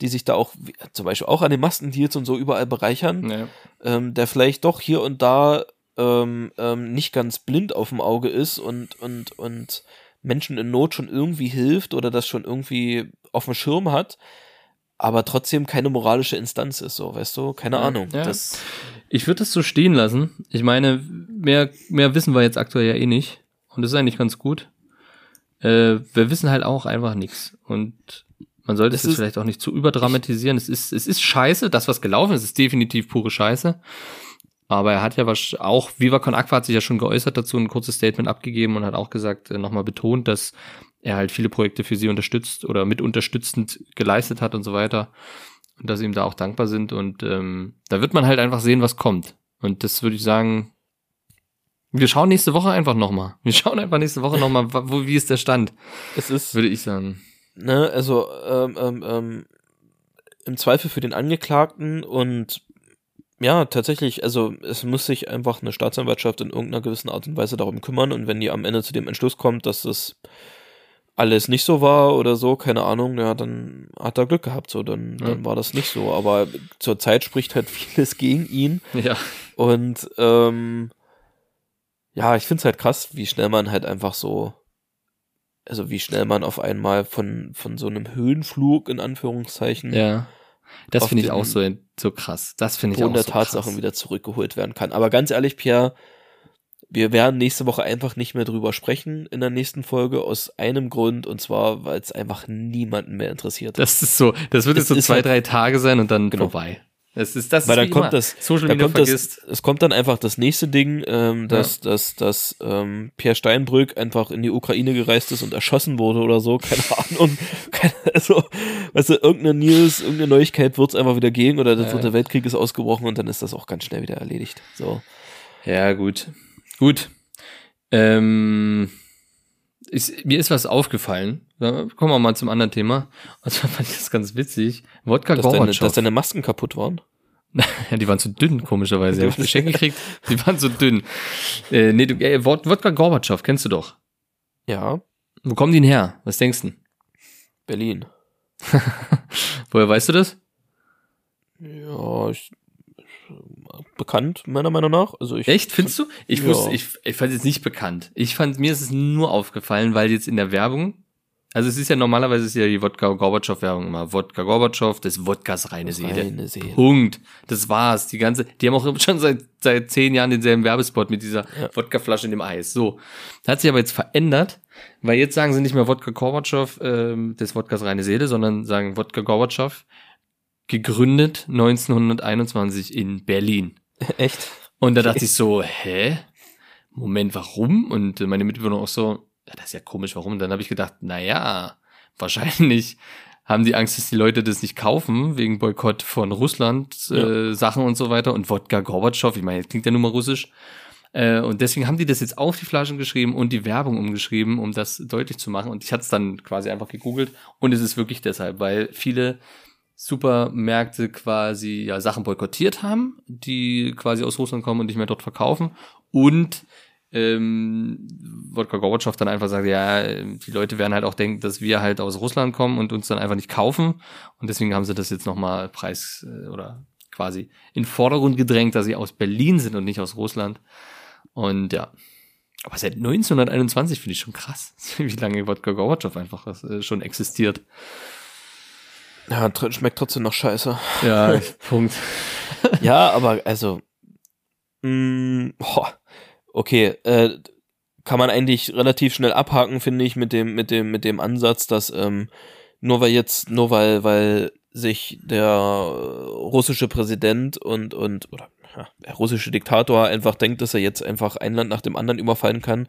die sich da auch, wie, zum Beispiel auch an den Maskendeals und so überall bereichern ja. ähm, der vielleicht doch hier und da ähm, ähm, nicht ganz blind auf dem Auge ist und, und, und Menschen in Not schon irgendwie hilft oder das schon irgendwie auf dem Schirm hat, aber trotzdem keine moralische Instanz ist, so, weißt du? Keine Ja, Ahnung. ja. Das, Ich würde das so stehen lassen. Ich meine, mehr, mehr wissen wir jetzt aktuell ja eh nicht. Und das ist eigentlich ganz gut. Äh, wir wissen halt auch einfach nichts. Und man sollte es jetzt vielleicht auch nicht zu überdramatisieren. Es ist, es ist scheiße, das, was gelaufen ist, ist definitiv pure Scheiße. Aber er hat ja was, auch Viva Con Aqua hat sich ja schon geäußert dazu, ein kurzes Statement abgegeben und hat auch gesagt, äh, nochmal betont, dass er halt viele Projekte für sie unterstützt oder mit unterstützend geleistet hat und so weiter. Und dass sie ihm da auch dankbar sind. Und ähm, da wird man halt einfach sehen, was kommt. Und das würde ich sagen, wir schauen nächste Woche einfach nochmal. Wir <laughs> schauen einfach nächste Woche nochmal, wo, wie ist der Stand, es ist, würde ich sagen. ne, also, ähm, ähm, ähm, im Zweifel für den Angeklagten und ja, tatsächlich, also es muss sich einfach eine Staatsanwaltschaft in irgendeiner gewissen Art und Weise darum kümmern und wenn die am Ende zu dem Entschluss kommt, dass das alles nicht so war oder so, keine Ahnung, ja, dann hat er Glück gehabt, so, dann, Ja. dann war das nicht so. Aber zurzeit spricht halt <laughs> vieles gegen ihn Ja. und ähm, ja, ich find's halt krass, wie schnell man halt einfach so, also wie schnell man auf einmal von, von so einem Höhenflug in Anführungszeichen Ja. Das finde ich auch so, so krass. Das finde ich auch der so Tatsachen krass. wieder zurückgeholt werden kann. Aber ganz ehrlich, Pierre, Wir werden nächste Woche einfach nicht mehr drüber sprechen in der nächsten Folge aus einem Grund und zwar, weil es einfach niemanden mehr interessiert. Das ist so, das wird Es jetzt so zwei, halt- drei Tage sein und dann Genau. vorbei. Das ist, das Weil ist dann wie kommt das, Social dann Media kommt das, vergisst. es kommt dann einfach das nächste Ding, ähm, dass, dass, dass ähm, Pierre Steinbrück einfach in die Ukraine gereist ist und erschossen wurde oder so, <laughs> keine Ahnung. Keine, also, weißt du, irgendeine News, irgendeine Neuigkeit wird es einfach wieder gegen oder der Ja. dritte Weltkrieg ist ausgebrochen und dann ist das auch ganz schnell wieder erledigt. So. Ja, gut. Gut. Ähm, ist, mir ist was aufgefallen. Da Kommen wir mal zum anderen Thema. Und zwar fand ich das ganz witzig. Wodka Dass deine, Gorbatschow. dass deine Masken kaputt waren. <laughs> Ja, die waren zu dünn, komischerweise. Hab ich geschenkt <laughs> gekriegt. Die waren zu dünn. Äh, nee, du, äh, Wod- Wodka Gorbatschow, kennst du doch. Ja, Wo kommen die denn her? Was denkst du? Berlin. <laughs> Woher weißt du das? Ja, ich, bekannt, meiner Meinung nach. Also ich, Echt, findest du? Ich Ja. wusste, ich, ich fand es jetzt nicht bekannt. Ich fand, mir ist es nur aufgefallen, weil jetzt in der Werbung, also es ist ja normalerweise ist ja die Wodka Gorbatschow Werbung immer Wodka Gorbatschow, das Wodkas reine Seele. Reine Seele. Punkt. Das war's. Die ganze, die haben auch <laughs> schon seit, seit zehn Jahren denselben Werbespot mit dieser Ja. Wodkaflasche in dem Eis. So. Das hat sich aber jetzt verändert, weil jetzt sagen sie nicht mehr Wodka Gorbatschow, ähm, des Wodkas reine Seele, sondern sagen Wodka Gorbatschow, gegründet 1921 in Berlin. <laughs> Echt? Und da dachte ich so, hä? Moment, warum? Und äh, meine Mitbewohner auch so, ja, das ist ja komisch, warum? Und dann habe ich gedacht, na ja, wahrscheinlich haben die Angst, dass die Leute das nicht kaufen, wegen Boykott von Russland, äh, Sachen und so weiter. Und Wodka Gorbatschow, ich meine, das klingt ja nur mal russisch. Äh, und deswegen haben die das jetzt auf die Flaschen geschrieben und die Werbung umgeschrieben, um das deutlich zu machen. Und ich hatte es dann quasi einfach gegoogelt. Und es ist wirklich deshalb, weil viele Supermärkte quasi ja Sachen boykottiert haben, die quasi aus Russland kommen und nicht mehr dort verkaufen. Und ähm, Wodka Gorbatschow dann einfach sagt, ja, die Leute werden halt auch denken, dass wir halt aus Russland kommen und uns dann einfach nicht kaufen. Und deswegen haben sie das jetzt nochmal Preis äh, oder quasi in Vordergrund gedrängt, dass sie aus Berlin sind und nicht aus Russland. Und ja. Aber seit 1921 finde ich schon krass, <laughs> wie lange Wodka Gorbatschow einfach äh, schon existiert. Ja, tr schmeckt trotzdem noch scheiße. Ja, <laughs> Punkt. ja, aber also, mh, boah, okay, äh, kann man eigentlich relativ schnell abhaken, finde ich, mit dem, mit dem, mit dem Ansatz, dass ähm, nur weil jetzt, nur weil, weil sich der russische Präsident und und oder ja, der russische Diktator einfach denkt, dass er jetzt einfach ein Land nach dem anderen überfallen kann,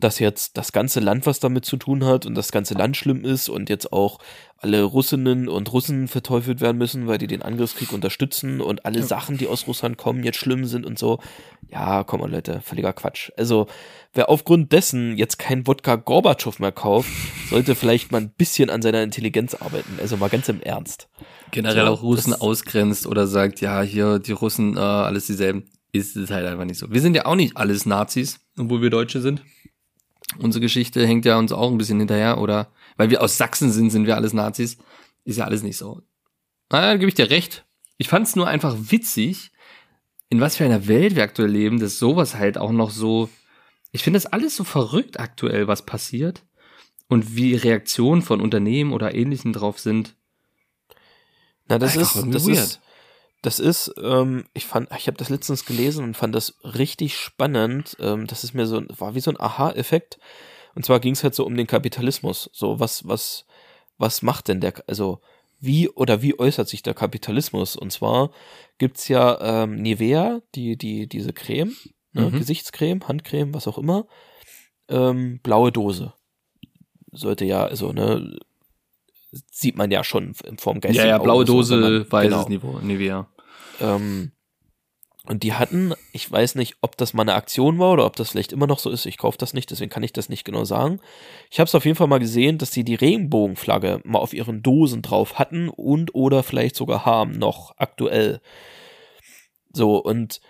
dass jetzt das ganze Land was damit zu tun hat und das ganze Land schlimm ist und jetzt auch alle Russinnen und Russen verteufelt werden müssen, weil die den Angriffskrieg unterstützen und alle Ja. Sachen, die aus Russland kommen, jetzt schlimm sind und so. Ja, komm mal Leute, völliger Quatsch. Also, wer aufgrund dessen jetzt kein Wodka Gorbatschow mehr kauft, sollte vielleicht mal ein bisschen an seiner Intelligenz arbeiten. Also mal ganz im Ernst. Generell So, auch Russen ausgrenzt oder sagt, ja, hier die Russen, äh, alles dieselben, ist es halt einfach nicht so. Wir sind ja auch nicht alles Nazis, obwohl wir Deutsche sind. Unsere Geschichte hängt ja uns auch ein bisschen hinterher, oder weil wir aus Sachsen sind, sind wir alles Nazis. Ist ja alles nicht so. Na, da gebe ich dir recht. Ich fand es nur einfach witzig, in was für einer Welt wir aktuell leben, dass sowas halt auch noch so. Ich finde das alles so verrückt aktuell, was passiert. Und wie Reaktionen von Unternehmen oder Ähnlichen drauf sind. Na, das Einfach ist, das weird. ist, das ist, ähm, ich fand, ich habe das letztens gelesen und fand das richtig spannend. Ähm, das ist mir so, war wie so ein Aha-Effekt. Und zwar ging es halt so um den Kapitalismus. So, was, was, was macht denn der, also wie oder wie äußert sich der Kapitalismus? Und zwar gibt's ja ähm, Nivea, die, die, diese Creme, ne, Mhm. Gesichtscreme, Handcreme, was auch immer, ähm, blaue Dose. Sollte ja, also, ne, sieht man ja schon in Form geistigen Ja, ja, blaue Auges so, Dose, man- weißes genau. Niveau, Nivea. Ähm, und die hatten, ich weiß nicht, ob das mal eine Aktion war oder ob das vielleicht immer noch so ist. Ich kaufe das nicht, deswegen kann ich das nicht genau sagen. Ich habe es auf jeden Fall mal gesehen, dass sie die Regenbogenflagge mal auf ihren Dosen drauf hatten und oder vielleicht sogar haben noch aktuell. So und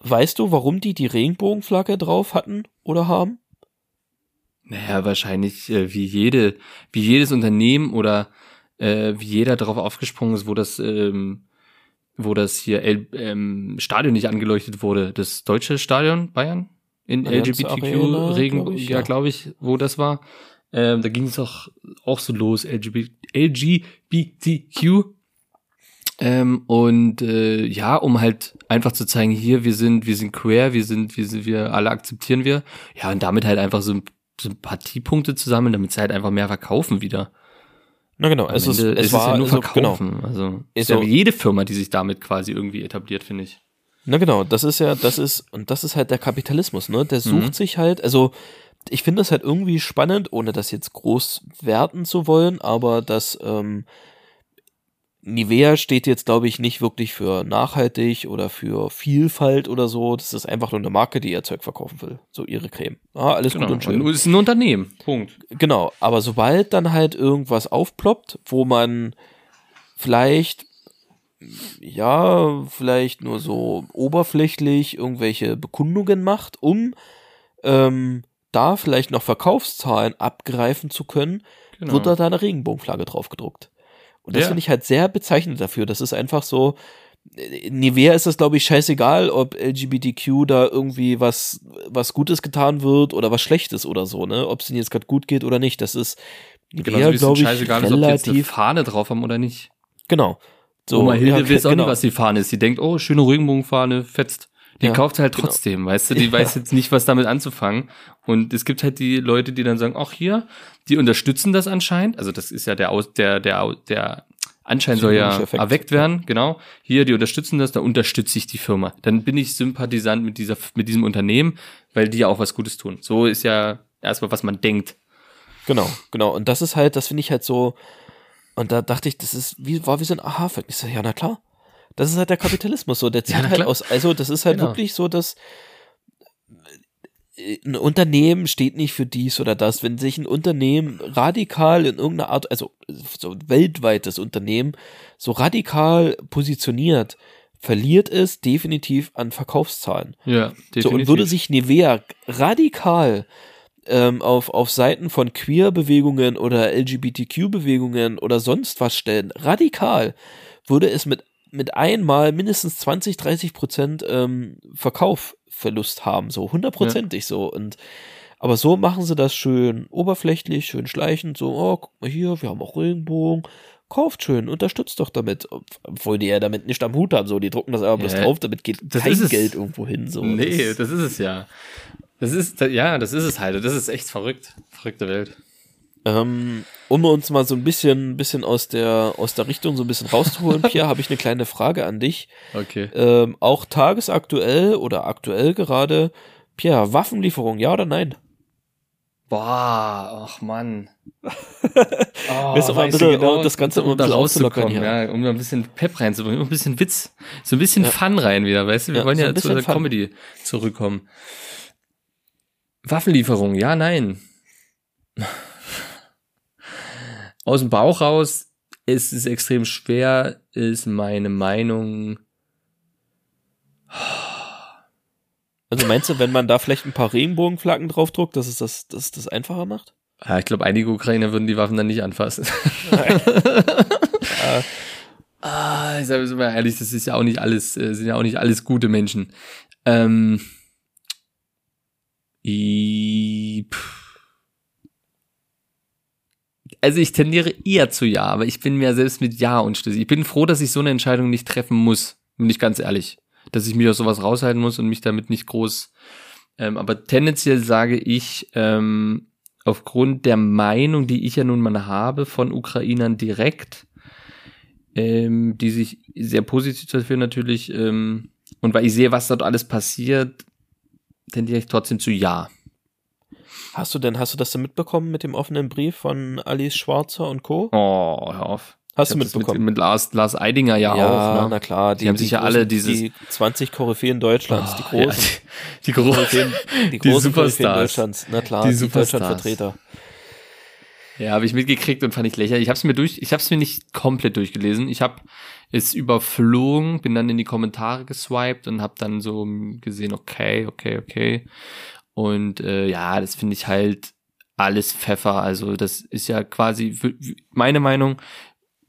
weißt du, warum die die Regenbogenflagge drauf hatten oder haben? Naja, wahrscheinlich äh, wie jede, wie jedes Unternehmen oder äh, wie jeder darauf aufgesprungen ist, wo das, ähm, wo das hier L ähm, Stadion nicht angeleuchtet wurde. Das deutsche Stadion Bayern in LGBTQ-Regen, glaub ja, ja. glaube ich, wo das war. Ähm, da ging es auch, auch so los, LGB LGBTQ. Ähm, und äh, ja, um halt einfach zu zeigen, hier, wir sind, wir sind queer, wir sind, wir sind, wir alle akzeptieren wir. Ja, und damit halt einfach so Sympathiepunkte zu sammeln, damit sie halt einfach mehr verkaufen wieder. Na genau, Am es, ist, es ist war ja nur genau. verkaufen. Also Ist ist ja so- wie jede Firma, die sich damit quasi irgendwie etabliert, finde ich. Na genau, das ist ja, das ist, und das ist halt der Kapitalismus, ne? Der sucht Mhm. sich halt, also ich finde das halt irgendwie spannend, ohne das jetzt groß werten zu wollen, aber das ähm, Nivea steht jetzt, glaube ich, nicht wirklich für nachhaltig oder für Vielfalt oder so. Das ist einfach nur eine Marke, die ihr Zeug verkaufen will. So ihre Creme. Ah, alles gut und schön. Genau. Und es ist ein Unternehmen. Punkt. Genau, aber sobald dann halt irgendwas aufploppt, wo man vielleicht, ja, vielleicht nur so oberflächlich irgendwelche Bekundungen macht, um ähm, da vielleicht noch Verkaufszahlen abgreifen zu können, Genau. wird da da eine Regenbogenflagge drauf gedruckt. Und das Ja. finde ich halt sehr bezeichnend dafür. Das ist einfach so, äh, Nivea ist das, glaube ich, scheißegal, ob LGBTQ da irgendwie was, was Gutes getan wird oder was Schlechtes oder so, ne? Ob es ihnen jetzt gerade gut geht oder nicht. Das ist Nivea, wie es glaube ich, scheißegal ist, ob die jetzt eine relativ. Fahne drauf haben oder nicht. Genau. So, Oma Hilde ja, weiß auch genau. nicht, was die Fahne ist. Die denkt, oh, schöne Regenbogenfahne, fetzt. Die Ja, kauft halt genau. trotzdem, weißt du? <laughs> Die Ja. weiß jetzt nicht, was damit anzufangen. Und es gibt halt die Leute, die dann sagen, ach hier, die unterstützen das anscheinend. Also das ist ja der Aus, der, der, der Anschein soll ja Effekt. erweckt werden, genau. Hier, die unterstützen das, da unterstütze ich die Firma. Dann bin ich Sympathisant mit dieser, mit diesem Unternehmen, weil die ja auch was Gutes tun. So ist ja erstmal, was man denkt. Genau, genau. Und das ist halt, das finde ich halt so. Und da dachte ich, das ist wie, war wie so ein Aha-Effekt. Ich so, ja, na klar. Das ist halt der Kapitalismus so. Der zieht Ja, halt aus. Also, das ist halt Genau. wirklich so, dass äh, ein Unternehmen steht nicht für dies oder das. Wenn sich ein Unternehmen radikal in irgendeiner Art, also so ein weltweites Unternehmen, so radikal positioniert, verliert es definitiv an Verkaufszahlen. Ja, definitiv. So, und würde sich Nivea radikal ähm, auf, auf Seiten von Queer-Bewegungen oder LGBTQ-Bewegungen oder sonst was stellen, radikal, würde es mit, mit einmal mindestens 20, 30 Prozent ähm, Verkaufverlust haben, so hundertprozentig so. Und aber so machen sie das schön oberflächlich, schön schleichend, so, oh, guck mal hier, wir haben auch Regenbogen. Kauft schön, unterstützt doch damit. Obwohl die ja damit nicht am Hut haben, so, die drucken das aber bloß Ja, drauf, damit geht das kein. Geld irgendwo hin, so. Nee, Das- das ist es ja. Das ist, ja, das ist es halt. Das ist echt verrückt. Verrückte Welt. Ähm, um uns mal so ein bisschen, bisschen aus der, aus der Richtung so ein bisschen rauszuholen, Pierre, <laughs> habe ich eine kleine Frage an dich. Okay. Ähm, auch tagesaktuell oder aktuell gerade, Pierre, Waffenlieferung, ja oder nein? Boah, ach Mann. <laughs> Oh, mal ein bisschen, um das Ganze um ein da rauszukommen, hier? ja, um da ein bisschen Pep reinzubringen, um ein bisschen Witz, so ein bisschen Ja. Fun rein wieder, weißt du? Wir Ja, wollen so ja ein zu bisschen der Fun. Comedy zurückkommen. Waffenlieferung, ja, nein. Aus dem Bauch raus, es ist extrem schwer, ist meine Meinung. Also meinst du, wenn man da vielleicht ein paar Regenbogenflaggen draufdruckt, dass es das, dass es das einfacher macht? Ja, ich glaube, einige Ukrainer würden die Waffen dann nicht anfassen. <laughs> ah, ich sage mal ehrlich, das ist ja auch nicht alles, äh, sind ja auch nicht alles gute Menschen. Ähm, i, pff. Also ich tendiere eher zu ja, aber ich bin mir selbst mit ja unschlüssig. Ich bin froh, dass ich so eine Entscheidung nicht treffen muss, bin ich ganz ehrlich. Dass ich mich aus sowas raushalten muss und mich damit nicht groß. Ähm, aber tendenziell sage ich, ähm, aufgrund der Meinung, die ich ja nun mal habe von Ukrainern direkt, ähm, die sich sehr positiv dafür natürlich, ähm, und weil ich sehe, was dort alles passiert, tendiere ich trotzdem zu ja. Hast du denn, hast du das denn mitbekommen mit dem offenen Brief von Alice Schwarzer und Co.? Oh, hör auf. Hast du mitbekommen? Mit, mit Lars, Lars Eidinger ja, auch. Ne? na klar. Die haben sich ja alle dieses- Die 20 Koryphäen Deutschlands, die Oh, ja, großen. die, die großen. Koryphäen, die Die großen Koryphäen. Deutschlands. Na klar, Die die. Deutschlandvertreter. Ja, habe ich mitgekriegt und fand ich lächerlich. Ich habe es mir durch, ich habe es mir nicht komplett durchgelesen. Ich habe es überflogen, bin dann in die Kommentare geswiped und habe dann so gesehen, okay, okay, okay. Und äh, ja, das finde ich halt alles Pfeffer. Also das ist ja quasi meine Meinung.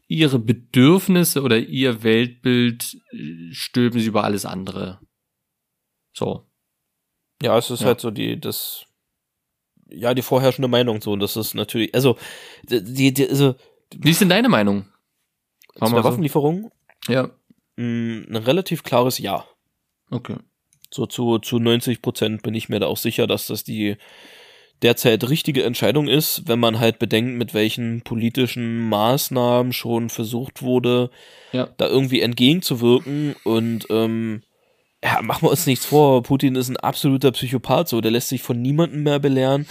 Ihre Bedürfnisse oder ihr Weltbild äh, stülpen sie über alles andere. So. Ja, es ist Ja. halt so die, das, ja, die vorherrschende Meinung so. Und das ist natürlich, also, die, die also, Wie ist denn deine Meinung? zu der. Waffenlieferung, Ja, Mh, ein relativ klares Ja. okay. So zu, zu 90 Prozent bin ich mir da auch sicher, dass das die derzeit richtige Entscheidung ist, wenn man halt bedenkt, mit welchen politischen Maßnahmen schon versucht wurde, Ja. da irgendwie entgegenzuwirken. Und ähm, ja, machen wir uns nichts vor, Putin ist ein absoluter Psychopath, so, der lässt sich von niemandem mehr belehren.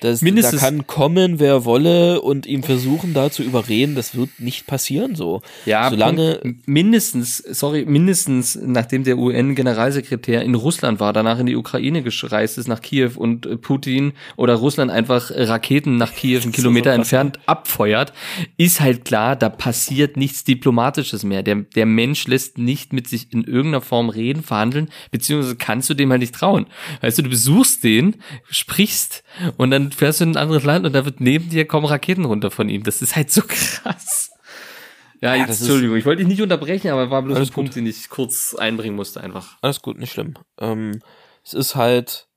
Das, da Mindestens- kann kommen, wer wolle, und ihm versuchen, da zu überreden, das wird nicht passieren, so. Ja, Solange- mindestens, sorry, mindestens, nachdem der UN-Generalsekretär in Russland war, danach in die Ukraine gereist ist, nach Kiew und äh, Putin oder Russland einfach Raketen nach Kiew einen <laughs> Kilometer so entfernt abfeuert, ist halt klar, da passiert nichts Diplomatisches mehr. Der, der Mensch lässt nicht mit sich in irgendeiner Form reden, verhandeln, beziehungsweise kannst du dem halt nicht trauen. Weißt du, du besuchst den, sprichst und dann fährst du in ein anderes Land und da wird neben dir kommen Raketen runter von ihm. Das ist halt so <laughs> krass. Ja, Ja, jetzt, Entschuldigung, ich wollte dich nicht unterbrechen, aber war bloß ein Punkt, den ich kurz einbringen musste einfach. Alles gut, nicht schlimm. Ähm, es ist halt,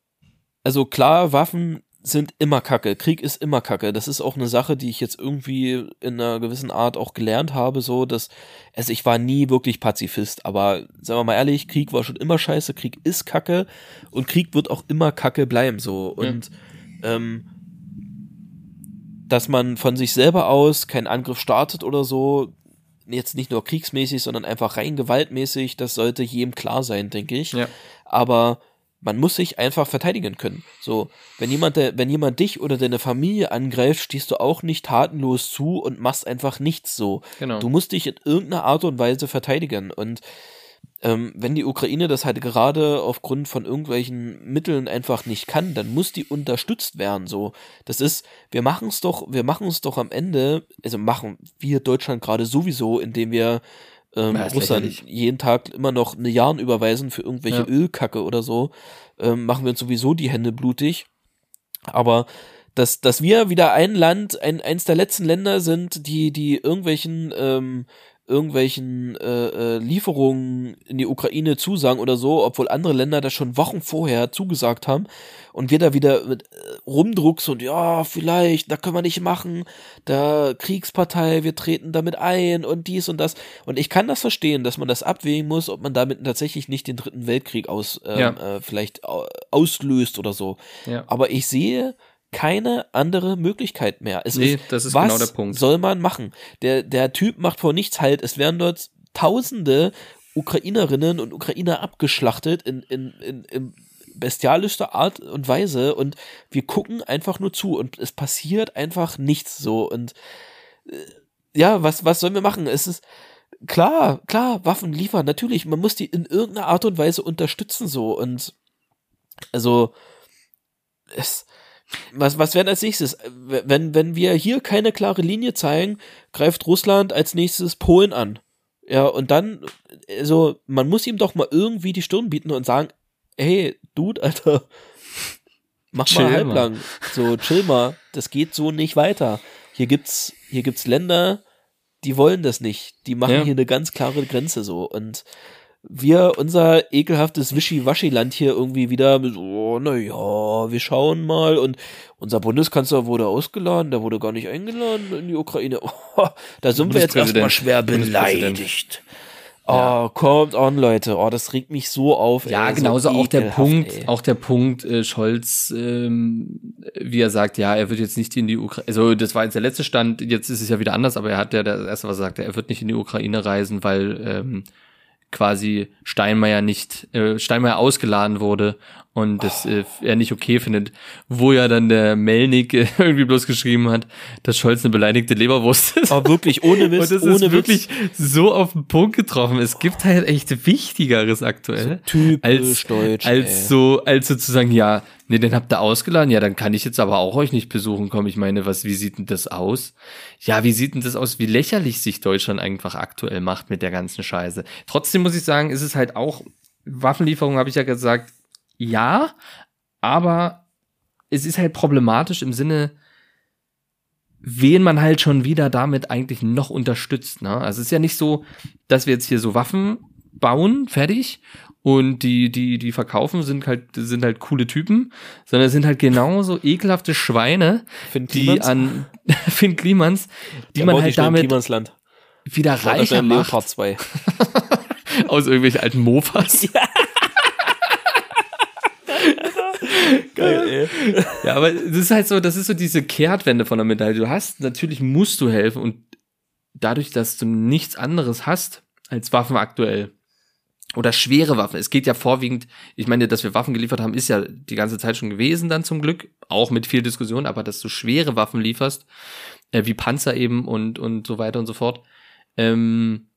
also klar, Waffen sind immer Kacke. Krieg ist immer Kacke. Das ist auch eine Sache, die ich jetzt irgendwie in einer gewissen Art auch gelernt habe, so, dass, also ich war nie wirklich Pazifist, aber sagen wir mal ehrlich, Krieg war schon immer scheiße, Krieg ist Kacke und Krieg wird auch immer Kacke bleiben, so. Und, ähm, dass man von sich selber aus keinen Angriff startet oder so, jetzt nicht nur kriegsmäßig, sondern einfach rein gewaltmäßig, das sollte jedem klar sein, denke ich. Ja. Aber man muss sich einfach verteidigen können. So, wenn jemand, der, wenn jemand dich oder deine Familie angreift, stehst du auch nicht tatenlos zu und machst einfach nichts so. Genau. Du musst dich in irgendeiner Art und Weise verteidigen. Und ähm, wenn die Ukraine das halt gerade aufgrund von irgendwelchen Mitteln einfach nicht kann, dann muss die unterstützt werden. So, das ist, wir machen es doch, wir machen es doch am Ende, also machen wir Deutschland gerade sowieso, indem wir ähm, Ja, Russland lächerlich. jeden Tag immer noch Milliarden überweisen für irgendwelche Ja. Ölkacke oder so, ähm, machen wir uns sowieso die Hände blutig. Aber dass, dass wir wieder ein Land, ein, eins der letzten Länder sind, die, die irgendwelchen, ähm, irgendwelchen äh, äh, Lieferungen in die Ukraine zusagen oder so, obwohl andere Länder das schon Wochen vorher zugesagt haben und wir da wieder mit äh, rumdrucks und ja, vielleicht, da können wir nicht machen, da Kriegspartei, wir treten damit ein und dies und das. Und ich kann das verstehen, dass man das abwägen muss, ob man damit tatsächlich nicht den dritten Weltkrieg aus, ähm, Ja. äh, vielleicht au- auslöst oder so. Ja. Aber ich sehe keine andere Möglichkeit mehr. Es Nee, ist, das ist was genau der Punkt. soll man machen? Der, der Typ macht vor nichts halt. Es werden dort tausende Ukrainerinnen und Ukrainer abgeschlachtet in, in, in, in bestialischster Art und Weise und wir gucken einfach nur zu und es passiert einfach nichts so und äh, ja, was, was sollen wir machen? Es ist klar, klar, Waffen liefern, natürlich, man muss die in irgendeiner Art und Weise unterstützen so und also es was, was werden als nächstes? Wenn, wenn wir hier keine klare Linie zeigen, greift Russland als nächstes Polen an. Ja, und dann, also, man muss ihm doch mal irgendwie die Stirn bieten und sagen, hey, Dude, Alter, mach Chill mal mal. halblang. So, chill mal. Das geht so nicht weiter. Hier gibt's, hier gibt's Länder, die wollen das nicht. Die machen Ja. hier eine ganz klare Grenze so. Und wir, unser ekelhaftes Wischiwaschi-Land hier irgendwie wieder, so, oh, na ja, wir schauen mal. Und unser Bundeskanzler wurde ausgeladen, der wurde gar nicht eingeladen in die Ukraine. <laughs> Oh, da sind wir jetzt erstmal schwer beleidigt. Oh, kommt on, Leute. Oh, das regt mich so auf. Ja, ey, so genauso auch der Punkt, ey. auch der Punkt, äh, Scholz, ähm, wie er sagt, ja, er wird jetzt nicht in die Ukraine, also das war jetzt der letzte Stand, jetzt ist es ja wieder anders, aber er hat ja das erste, was er sagte, er wird nicht in die Ukraine reisen, weil ähm, quasi Steinmeier nicht, äh, Steinmeier ausgeladen wurde und das äh, er nicht okay findet, wo ja dann der Melnik äh, <laughs> irgendwie bloß geschrieben hat, dass Scholz eine beleidigte Leberwurst ist. Aber wirklich, ohne Witz, <laughs> Und das ohne ist wirklich Witz. so auf den Punkt getroffen. Es gibt halt echt Wichtigeres aktuell. typisch als, deutsch, als ey. so, als so zu sagen, ja, nee, den habt ihr ausgeladen, ja, dann kann ich jetzt aber auch euch nicht besuchen kommen. Ich meine, was, wie sieht denn das aus? Ja, wie sieht denn das aus, wie lächerlich sich Deutschland einfach aktuell macht mit der ganzen Scheiße. Trotzdem muss ich sagen, ist es halt auch, Waffenlieferung habe ich ja gesagt, ja, aber es ist halt problematisch im Sinne, wen man halt schon wieder damit eigentlich noch unterstützt. Ne? Also es ist ja nicht so, dass wir jetzt hier so Waffen bauen, fertig, und die, die, die verkaufen, sind halt, sind halt coole Typen, sondern sind halt genauso <laughs> ekelhafte Schweine, Finn die an <laughs> Finn Klimans, die Der man halt damit Klimansland. wieder reicher macht Leopard <laughs> 2. aus irgendwelchen alten Mofas. Geil, ey. Ja, aber das ist halt so, das ist so diese Kehrtwende von der Medaille. Du hast, natürlich musst du helfen und dadurch, dass du nichts anderes hast als Waffen aktuell oder schwere Waffen. Es geht ja vorwiegend, ich meine, dass wir Waffen geliefert haben, ist ja die ganze Zeit schon gewesen dann zum Glück, auch mit viel Diskussion, aber dass du schwere Waffen lieferst, äh, wie Panzer eben und, und so weiter und so fort, ähm,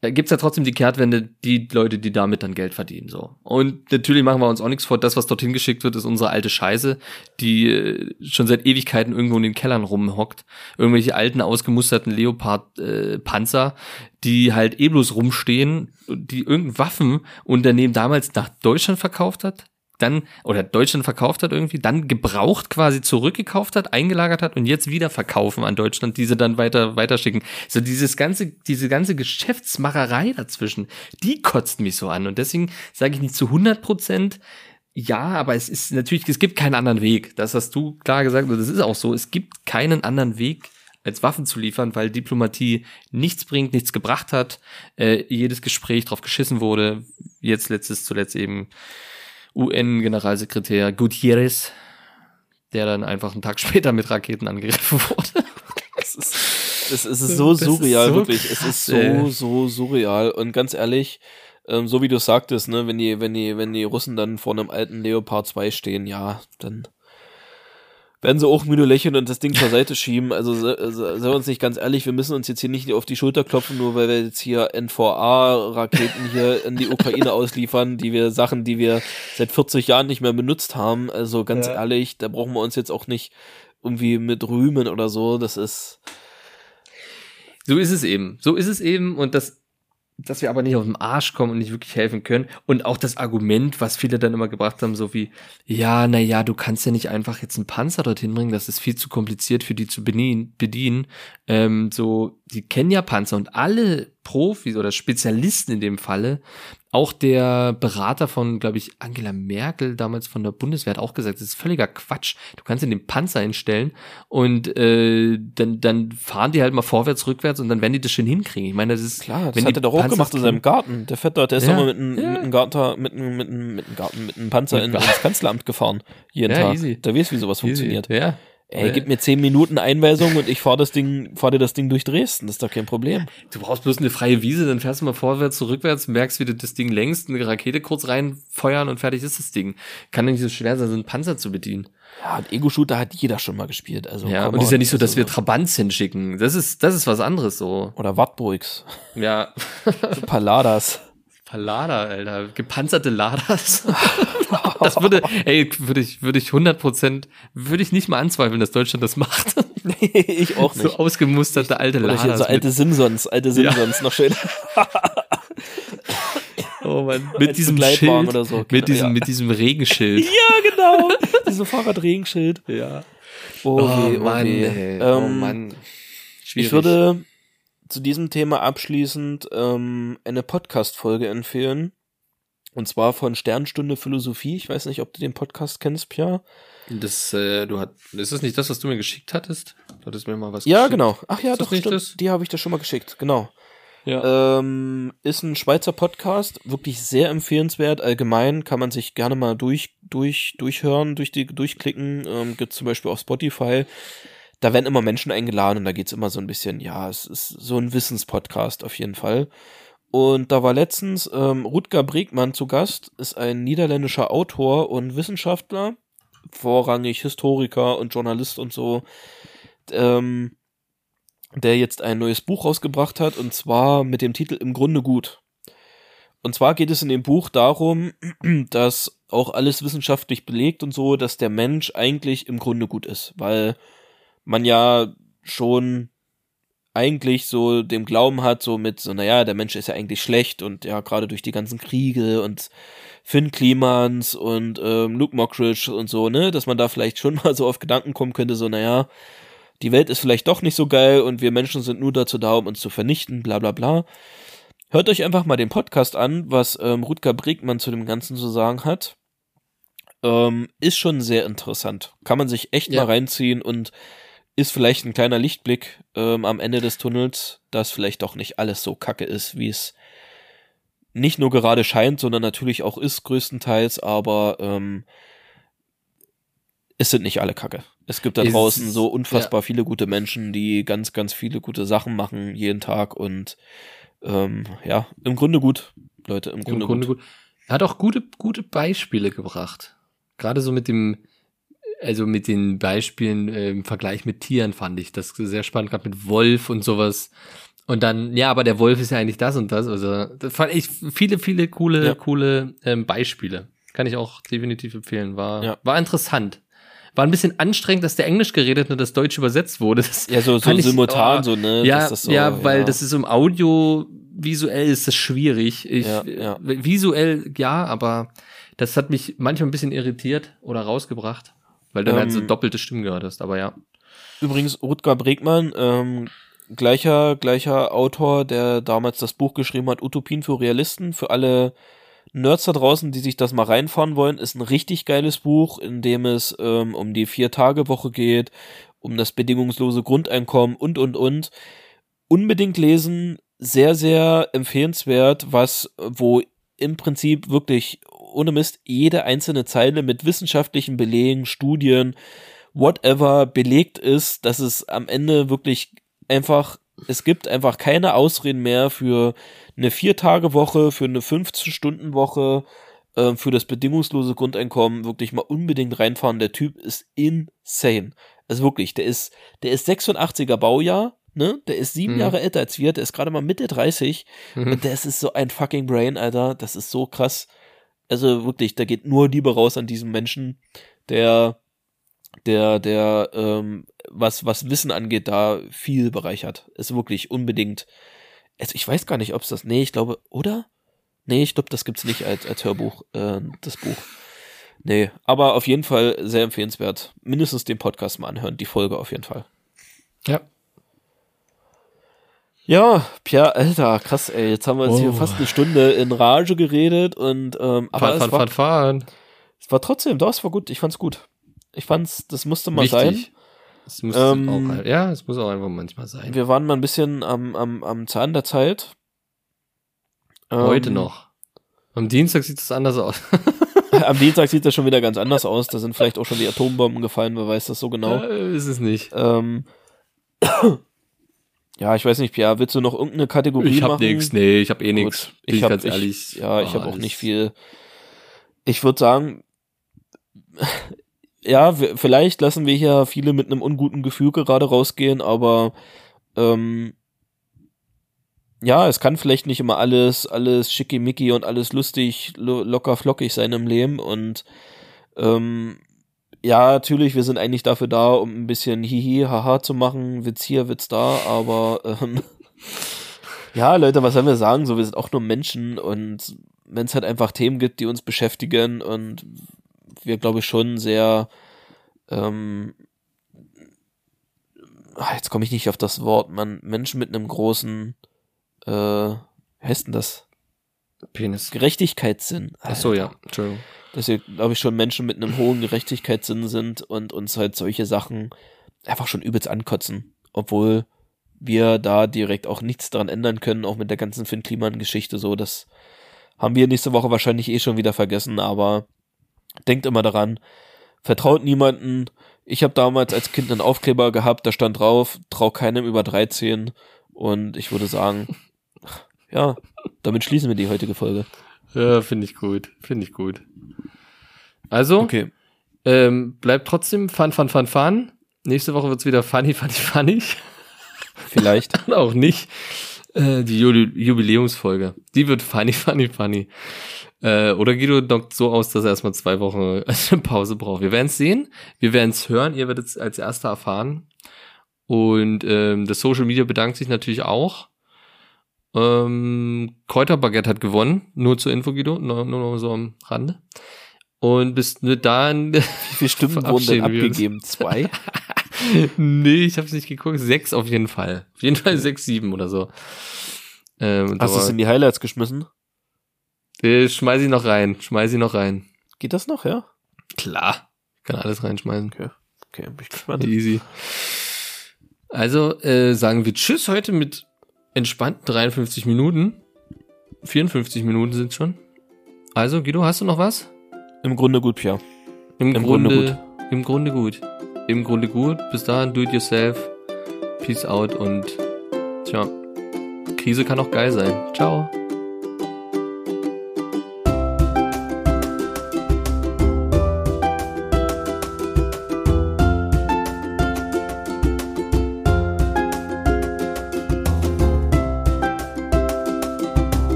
gibt's ja trotzdem die Kehrtwende, die Leute, die damit dann Geld verdienen, so. Und natürlich machen wir uns auch nichts vor, das, was dorthin geschickt wird, ist unsere alte Scheiße, die äh, schon seit Ewigkeiten irgendwo in den Kellern rumhockt. Irgendwelche alten, ausgemusterten Leopard-Panzer, die halt eh bloß rumstehen, die irgendein Waffenunternehmen damals nach Deutschland verkauft hat, dann, oder Deutschland verkauft hat irgendwie, dann gebraucht quasi zurückgekauft hat, eingelagert hat und jetzt wieder verkaufen an Deutschland, diese dann weiter, weiterschicken. So dieses ganze, diese ganze Geschäftsmacherei dazwischen, die kotzt mich so an. Und deswegen sage ich nicht zu 100 Prozent, ja, aber es ist natürlich, es gibt keinen anderen Weg. Das hast du klar gesagt und das ist auch so. Es gibt keinen anderen Weg, als Waffen zu liefern, weil Diplomatie nichts bringt, nichts gebracht hat, äh, jedes Gespräch drauf geschissen wurde. Jetzt letztes zuletzt eben UN-Generalsekretär Gutierrez, der dann einfach einen Tag <laughs> später mit Raketen angegriffen wurde. Es ist, es ist so Das ist surreal, so wirklich. Es krass, ist so, ey. so surreal. Und ganz ehrlich, ähm, so wie du sagtest, ne, wenn die, wenn die, wenn die Russen dann vor einem alten Leopard 2 stehen, ja, dann werden sie auch müde lächeln und das Ding zur Seite schieben. Also, se- se- seien wir uns nicht ganz ehrlich, wir müssen uns jetzt hier nicht auf die Schulter klopfen, nur weil wir jetzt hier NVA-Raketen hier in die Ukraine ausliefern, die wir Sachen, die wir seit 40 Jahren nicht mehr benutzt haben. Also ganz Ja. ehrlich, da brauchen wir uns jetzt auch nicht irgendwie mit rühmen oder so. Das ist, So ist es eben. So ist es eben und das, dass wir aber nicht auf den Arsch kommen und nicht wirklich helfen können. Und auch das Argument, was viele dann immer gebracht haben, so wie, ja, na ja, du kannst ja nicht einfach jetzt einen Panzer dorthin bringen, das ist viel zu kompliziert für die zu bedienen. bedienen. Ähm, so, die kennen ja Panzer und alle Profis oder Spezialisten in dem Falle, auch der Berater von, glaube ich, Angela Merkel damals von der Bundeswehr hat auch gesagt, das ist völliger Quatsch. Du kannst in den Panzer hinstellen und äh, dann, dann fahren die halt mal vorwärts, rückwärts und dann werden die das schön hinkriegen. Ich meine, das ist Klar, das wenn hat die er doch auch gemacht in seinem Garten. Der Fett dort, der ist Ja, doch mal mit einem ja. mit Garten, mit einem, mit einem, mit einem Garten, mit einem Panzer in, ins Kanzleramt gefahren. Jeden Ja, Tag. easy. Da weißt du, wie sowas funktioniert. Ja. Ey, gib mir zehn Minuten Einweisung und ich fahr das Ding, fahr dir das Ding durch Dresden. Das ist doch kein Problem. Du brauchst bloß eine freie Wiese, dann fährst du mal vorwärts, rückwärts, merkst, wie du das Ding längst, eine Rakete kurz reinfeuern und fertig ist das Ding. Kann doch nicht so schwer sein, so einen Panzer zu bedienen. Ja, und Ego-Shooter hat jeder schon mal gespielt. Also, Ja, und ist ja nicht so, dass wir Also, Trabants hinschicken. Das ist, das ist was anderes so. Oder Wartburgs. Ja. <laughs> Paladas. Palada, Alter. Gepanzerte Ladas. <laughs> das würde, ey, würde ich, würde ich 100 Prozent, würde ich nicht mal anzweifeln, dass Deutschland das macht. <laughs> ich auch nicht. so ausgemusterte alte Oder hier Ladas. so alte Simpsons, alte Ja. Simpsons, noch schön. <laughs> oh Mann. Mit Als diesem Schild, oder so. mit diesem, Ja. mit diesem Regenschild. ja, genau. Diese Fahrradregenschild. ja. Oh, Oh, oh Mann, ey. oh Ähm, Mann. Schwierig. Ich würde zu diesem Thema abschließend ähm, eine Podcast-Folge empfehlen. Und zwar von Sternstunde Philosophie. Ich weiß nicht, ob du den Podcast kennst, Pia. Das, äh, du hat, ist das nicht das, was du mir geschickt hattest? Du hattest mir mal was Ja, geschickt. genau. Ach ja, Ist das doch, stimmt. das? Die habe ich dir schon mal geschickt. Genau. Ja. Ähm, ist ein Schweizer Podcast, wirklich sehr empfehlenswert. Allgemein kann man sich gerne mal durch, durch, durchhören, durch die, durchklicken. Ähm, gibt zum Beispiel auf Spotify. Da werden immer Menschen eingeladen und da geht's immer so ein bisschen, ja, es ist so ein Wissenspodcast auf jeden Fall. Und da war letztens ähm, Rutger Bregmann zu Gast, ist ein niederländischer Autor und Wissenschaftler, vorrangig Historiker und Journalist und so. Ähm, der jetzt ein neues Buch rausgebracht hat, und zwar mit dem Titel Im Grunde gut. Und zwar geht es in dem Buch darum, <clears throat> dass auch alles wissenschaftlich belegt und so, dass der Mensch eigentlich im Grunde gut ist, weil man ja schon eigentlich so dem Glauben hat, so mit so, naja, der Mensch ist ja eigentlich schlecht und ja, gerade durch die ganzen Kriege und Finn Klimans und ähm, Luke Mockridge und so, ne, dass man da vielleicht schon <laughs> mal so auf Gedanken kommen könnte, so, naja, die Welt ist vielleicht doch nicht so geil und wir Menschen sind nur dazu da, um uns zu vernichten, bla bla bla. Hört euch einfach mal den Podcast an, was ähm, Rutger Bregmann zu dem Ganzen zu sagen hat. Ähm, ist schon sehr interessant. Kann man sich echt Ja. mal reinziehen und ist vielleicht ein kleiner Lichtblick ähm, am Ende des Tunnels, dass vielleicht doch nicht alles so kacke ist, wie es nicht nur gerade scheint, sondern natürlich auch ist größtenteils, aber ähm, es sind nicht alle kacke. Es gibt da draußen so unfassbar viele gute Menschen, die ganz, ganz viele gute Sachen machen jeden Tag und ähm, ja, im Grunde gut, Leute, im Grunde, Im Grunde gut. gut. Er hat auch gute, gute Beispiele gebracht. Gerade so mit dem, also mit den Beispielen äh, im Vergleich mit Tieren fand ich das sehr spannend, gerade mit Wolf und sowas. Und dann, ja, aber der Wolf ist ja eigentlich das und das. Also, das fand ich viele, viele coole, Ja. coole ähm, Beispiele. Kann ich auch definitiv empfehlen. War, Ja. war interessant. War ein bisschen anstrengend, dass der Englisch geredet und das Deutsch übersetzt wurde. Das Ja, so, so fand ich- simultan, oh, so, ne? ja, so, ja, weil das ist im Audio visuell ist das schwierig. Ich, Ja, ja. Visuell ja, aber das hat mich manchmal ein bisschen irritiert oder rausgebracht, weil du dann halt so Ähm, doppelte Stimmen gehört hast. Aber ja, Übrigens, Rutger Bregmann, ähm, gleicher, gleicher Autor, der damals das Buch geschrieben hat, Utopien für Realisten. Für alle Nerds da draußen, die sich das mal reinfahren wollen, ist ein richtig geiles Buch, in dem es ähm, um die Vier-Tage-Woche geht, um das bedingungslose Grundeinkommen und, und, und. Unbedingt lesen, sehr, sehr empfehlenswert, was, wo im Prinzip wirklich ohne Mist jede einzelne Zeile mit wissenschaftlichen Belegen, Studien, whatever belegt ist, dass es am Ende wirklich einfach, es gibt einfach keine Ausreden mehr für eine Vier-Tage-Woche, für eine 15-Stunden-Woche, äh, für das bedingungslose Grundeinkommen wirklich mal unbedingt reinfahren. Der Typ ist insane. Also wirklich, der ist, der ist 86er Baujahr, ne? Der ist sieben Mhm. Jahre älter als wir, der ist gerade mal Mitte 30 Mhm. und das ist so ein fucking Brain, Alter. Das ist so krass. Also wirklich, da geht nur Liebe raus an diesen Menschen, der, der, der, ähm, was, was Wissen angeht, da viel bereichert. Ist wirklich unbedingt. Also ich weiß gar nicht, ob es das. Nee, ich glaube, oder? Nee, ich glaube, das gibt's nicht als, als Hörbuch, äh, das Buch. Nee, aber auf jeden Fall sehr empfehlenswert. Mindestens den Podcast mal anhören, die Folge auf jeden Fall. ja. Ja, Pierre, Alter, krass, ey. Jetzt haben wir jetzt hier Oh. fast eine Stunde in Rage geredet und ähm, aber fahren, es fahren, war, fahren, es war trotzdem, das war gut. Ich fand's gut. Ich fand's, das musste mal sein. Wichtig. Es muss Ähm, auch, ja, es muss auch einfach manchmal sein. Wir waren mal ein bisschen am, am, am Zahn der Zeit. Heute Ähm, noch. Am Dienstag sieht es anders aus. <laughs> Am <laughs> Dienstag sieht das schon wieder ganz anders aus. Da sind vielleicht auch schon die Atombomben gefallen, wer weiß das so genau. Äh, ist es nicht. Ähm, ja, ich weiß nicht, Pierre, willst du noch irgendeine Kategorie Ich hab machen? nix, nee, ich hab eh. Bin Ich ich habe ganz ehrlich. ja, ich Ah, habe auch alles- nicht viel. Ich würde sagen, <laughs> ja, vielleicht lassen wir hier viele mit einem unguten Gefühl gerade rausgehen, aber ähm, ja, es kann vielleicht nicht immer alles, alles schickimicki und alles lustig, lo locker flockig sein im Leben und ähm, ja, natürlich, wir sind eigentlich dafür da, um ein bisschen hihi, haha zu machen, Witz hier, Witz da, aber ähm, <laughs> ja, Leute, was sollen wir sagen? So, wir sind auch nur Menschen und wenn es halt einfach Themen gibt, die uns beschäftigen und wir, glaube ich, schon sehr ähm, ah, jetzt komme ich nicht auf das Wort, man, Menschen mit einem großen äh, wie heißt denn das? Penis. Gerechtigkeitssinn. Ach so, ja. Entschuldigung. Dass wir, glaube ich, schon Menschen mit einem hohen Gerechtigkeitssinn sind und uns halt solche Sachen einfach schon übelst ankotzen. Obwohl wir da direkt auch nichts dran ändern können, auch mit der ganzen Finn Kliman-Geschichte so. Das haben wir nächste Woche wahrscheinlich eh schon wieder vergessen, aber denkt immer daran, vertraut niemanden. Ich habe damals als Kind einen Aufkleber gehabt, da stand drauf, trau keinem über 13 und ich würde sagen, ja, damit schließen wir die heutige Folge. Ja, finde ich gut. Finde ich gut. Also, Okay. ähm, bleibt trotzdem fun, fun, fun, fun. Nächste Woche wird's wieder funny, <laughs> funny, funny. Vielleicht. <laughs> Auch nicht. Äh, die Ju- Jubiläumsfolge. Die wird funny, <laughs> funny, funny. Äh, oder Guido dockt so aus, dass er erstmal zwei Wochen eine Pause braucht. Wir werden es sehen. Wir werden es hören. Ihr werdet es als Erster erfahren. Und ähm, das Social Media bedankt sich natürlich auch. Ähm, Kräuterbaguette hat gewonnen. Nur zur Info, Guido. Nur, nur noch so am Rande. Und bis dahin. Wie viele Stimmen <laughs> wurden denn abgegeben? Zwei? <laughs> nee, ich habe nicht geguckt. Sechs auf jeden Fall. Auf jeden Fall sechs, sieben oder so. Ähm, Hast du es in die Highlights geschmissen? äh, schmeiß ich noch rein. Schmeiß ich noch rein. Geht das noch, ja? Klar. Kann alles reinschmeißen. Okay, bin ich gespannt. Easy. Also äh, sagen wir Tschüss heute mit entspannten 53 Minuten. 54 Minuten sind schon. Also, Guido, hast du noch was? Im Grunde gut, Pia. Im, Im Grunde, Grunde Im Grunde gut. Im Grunde gut. Bis dahin, do it yourself. Peace out und tja, Krise kann auch geil sein. Ciao.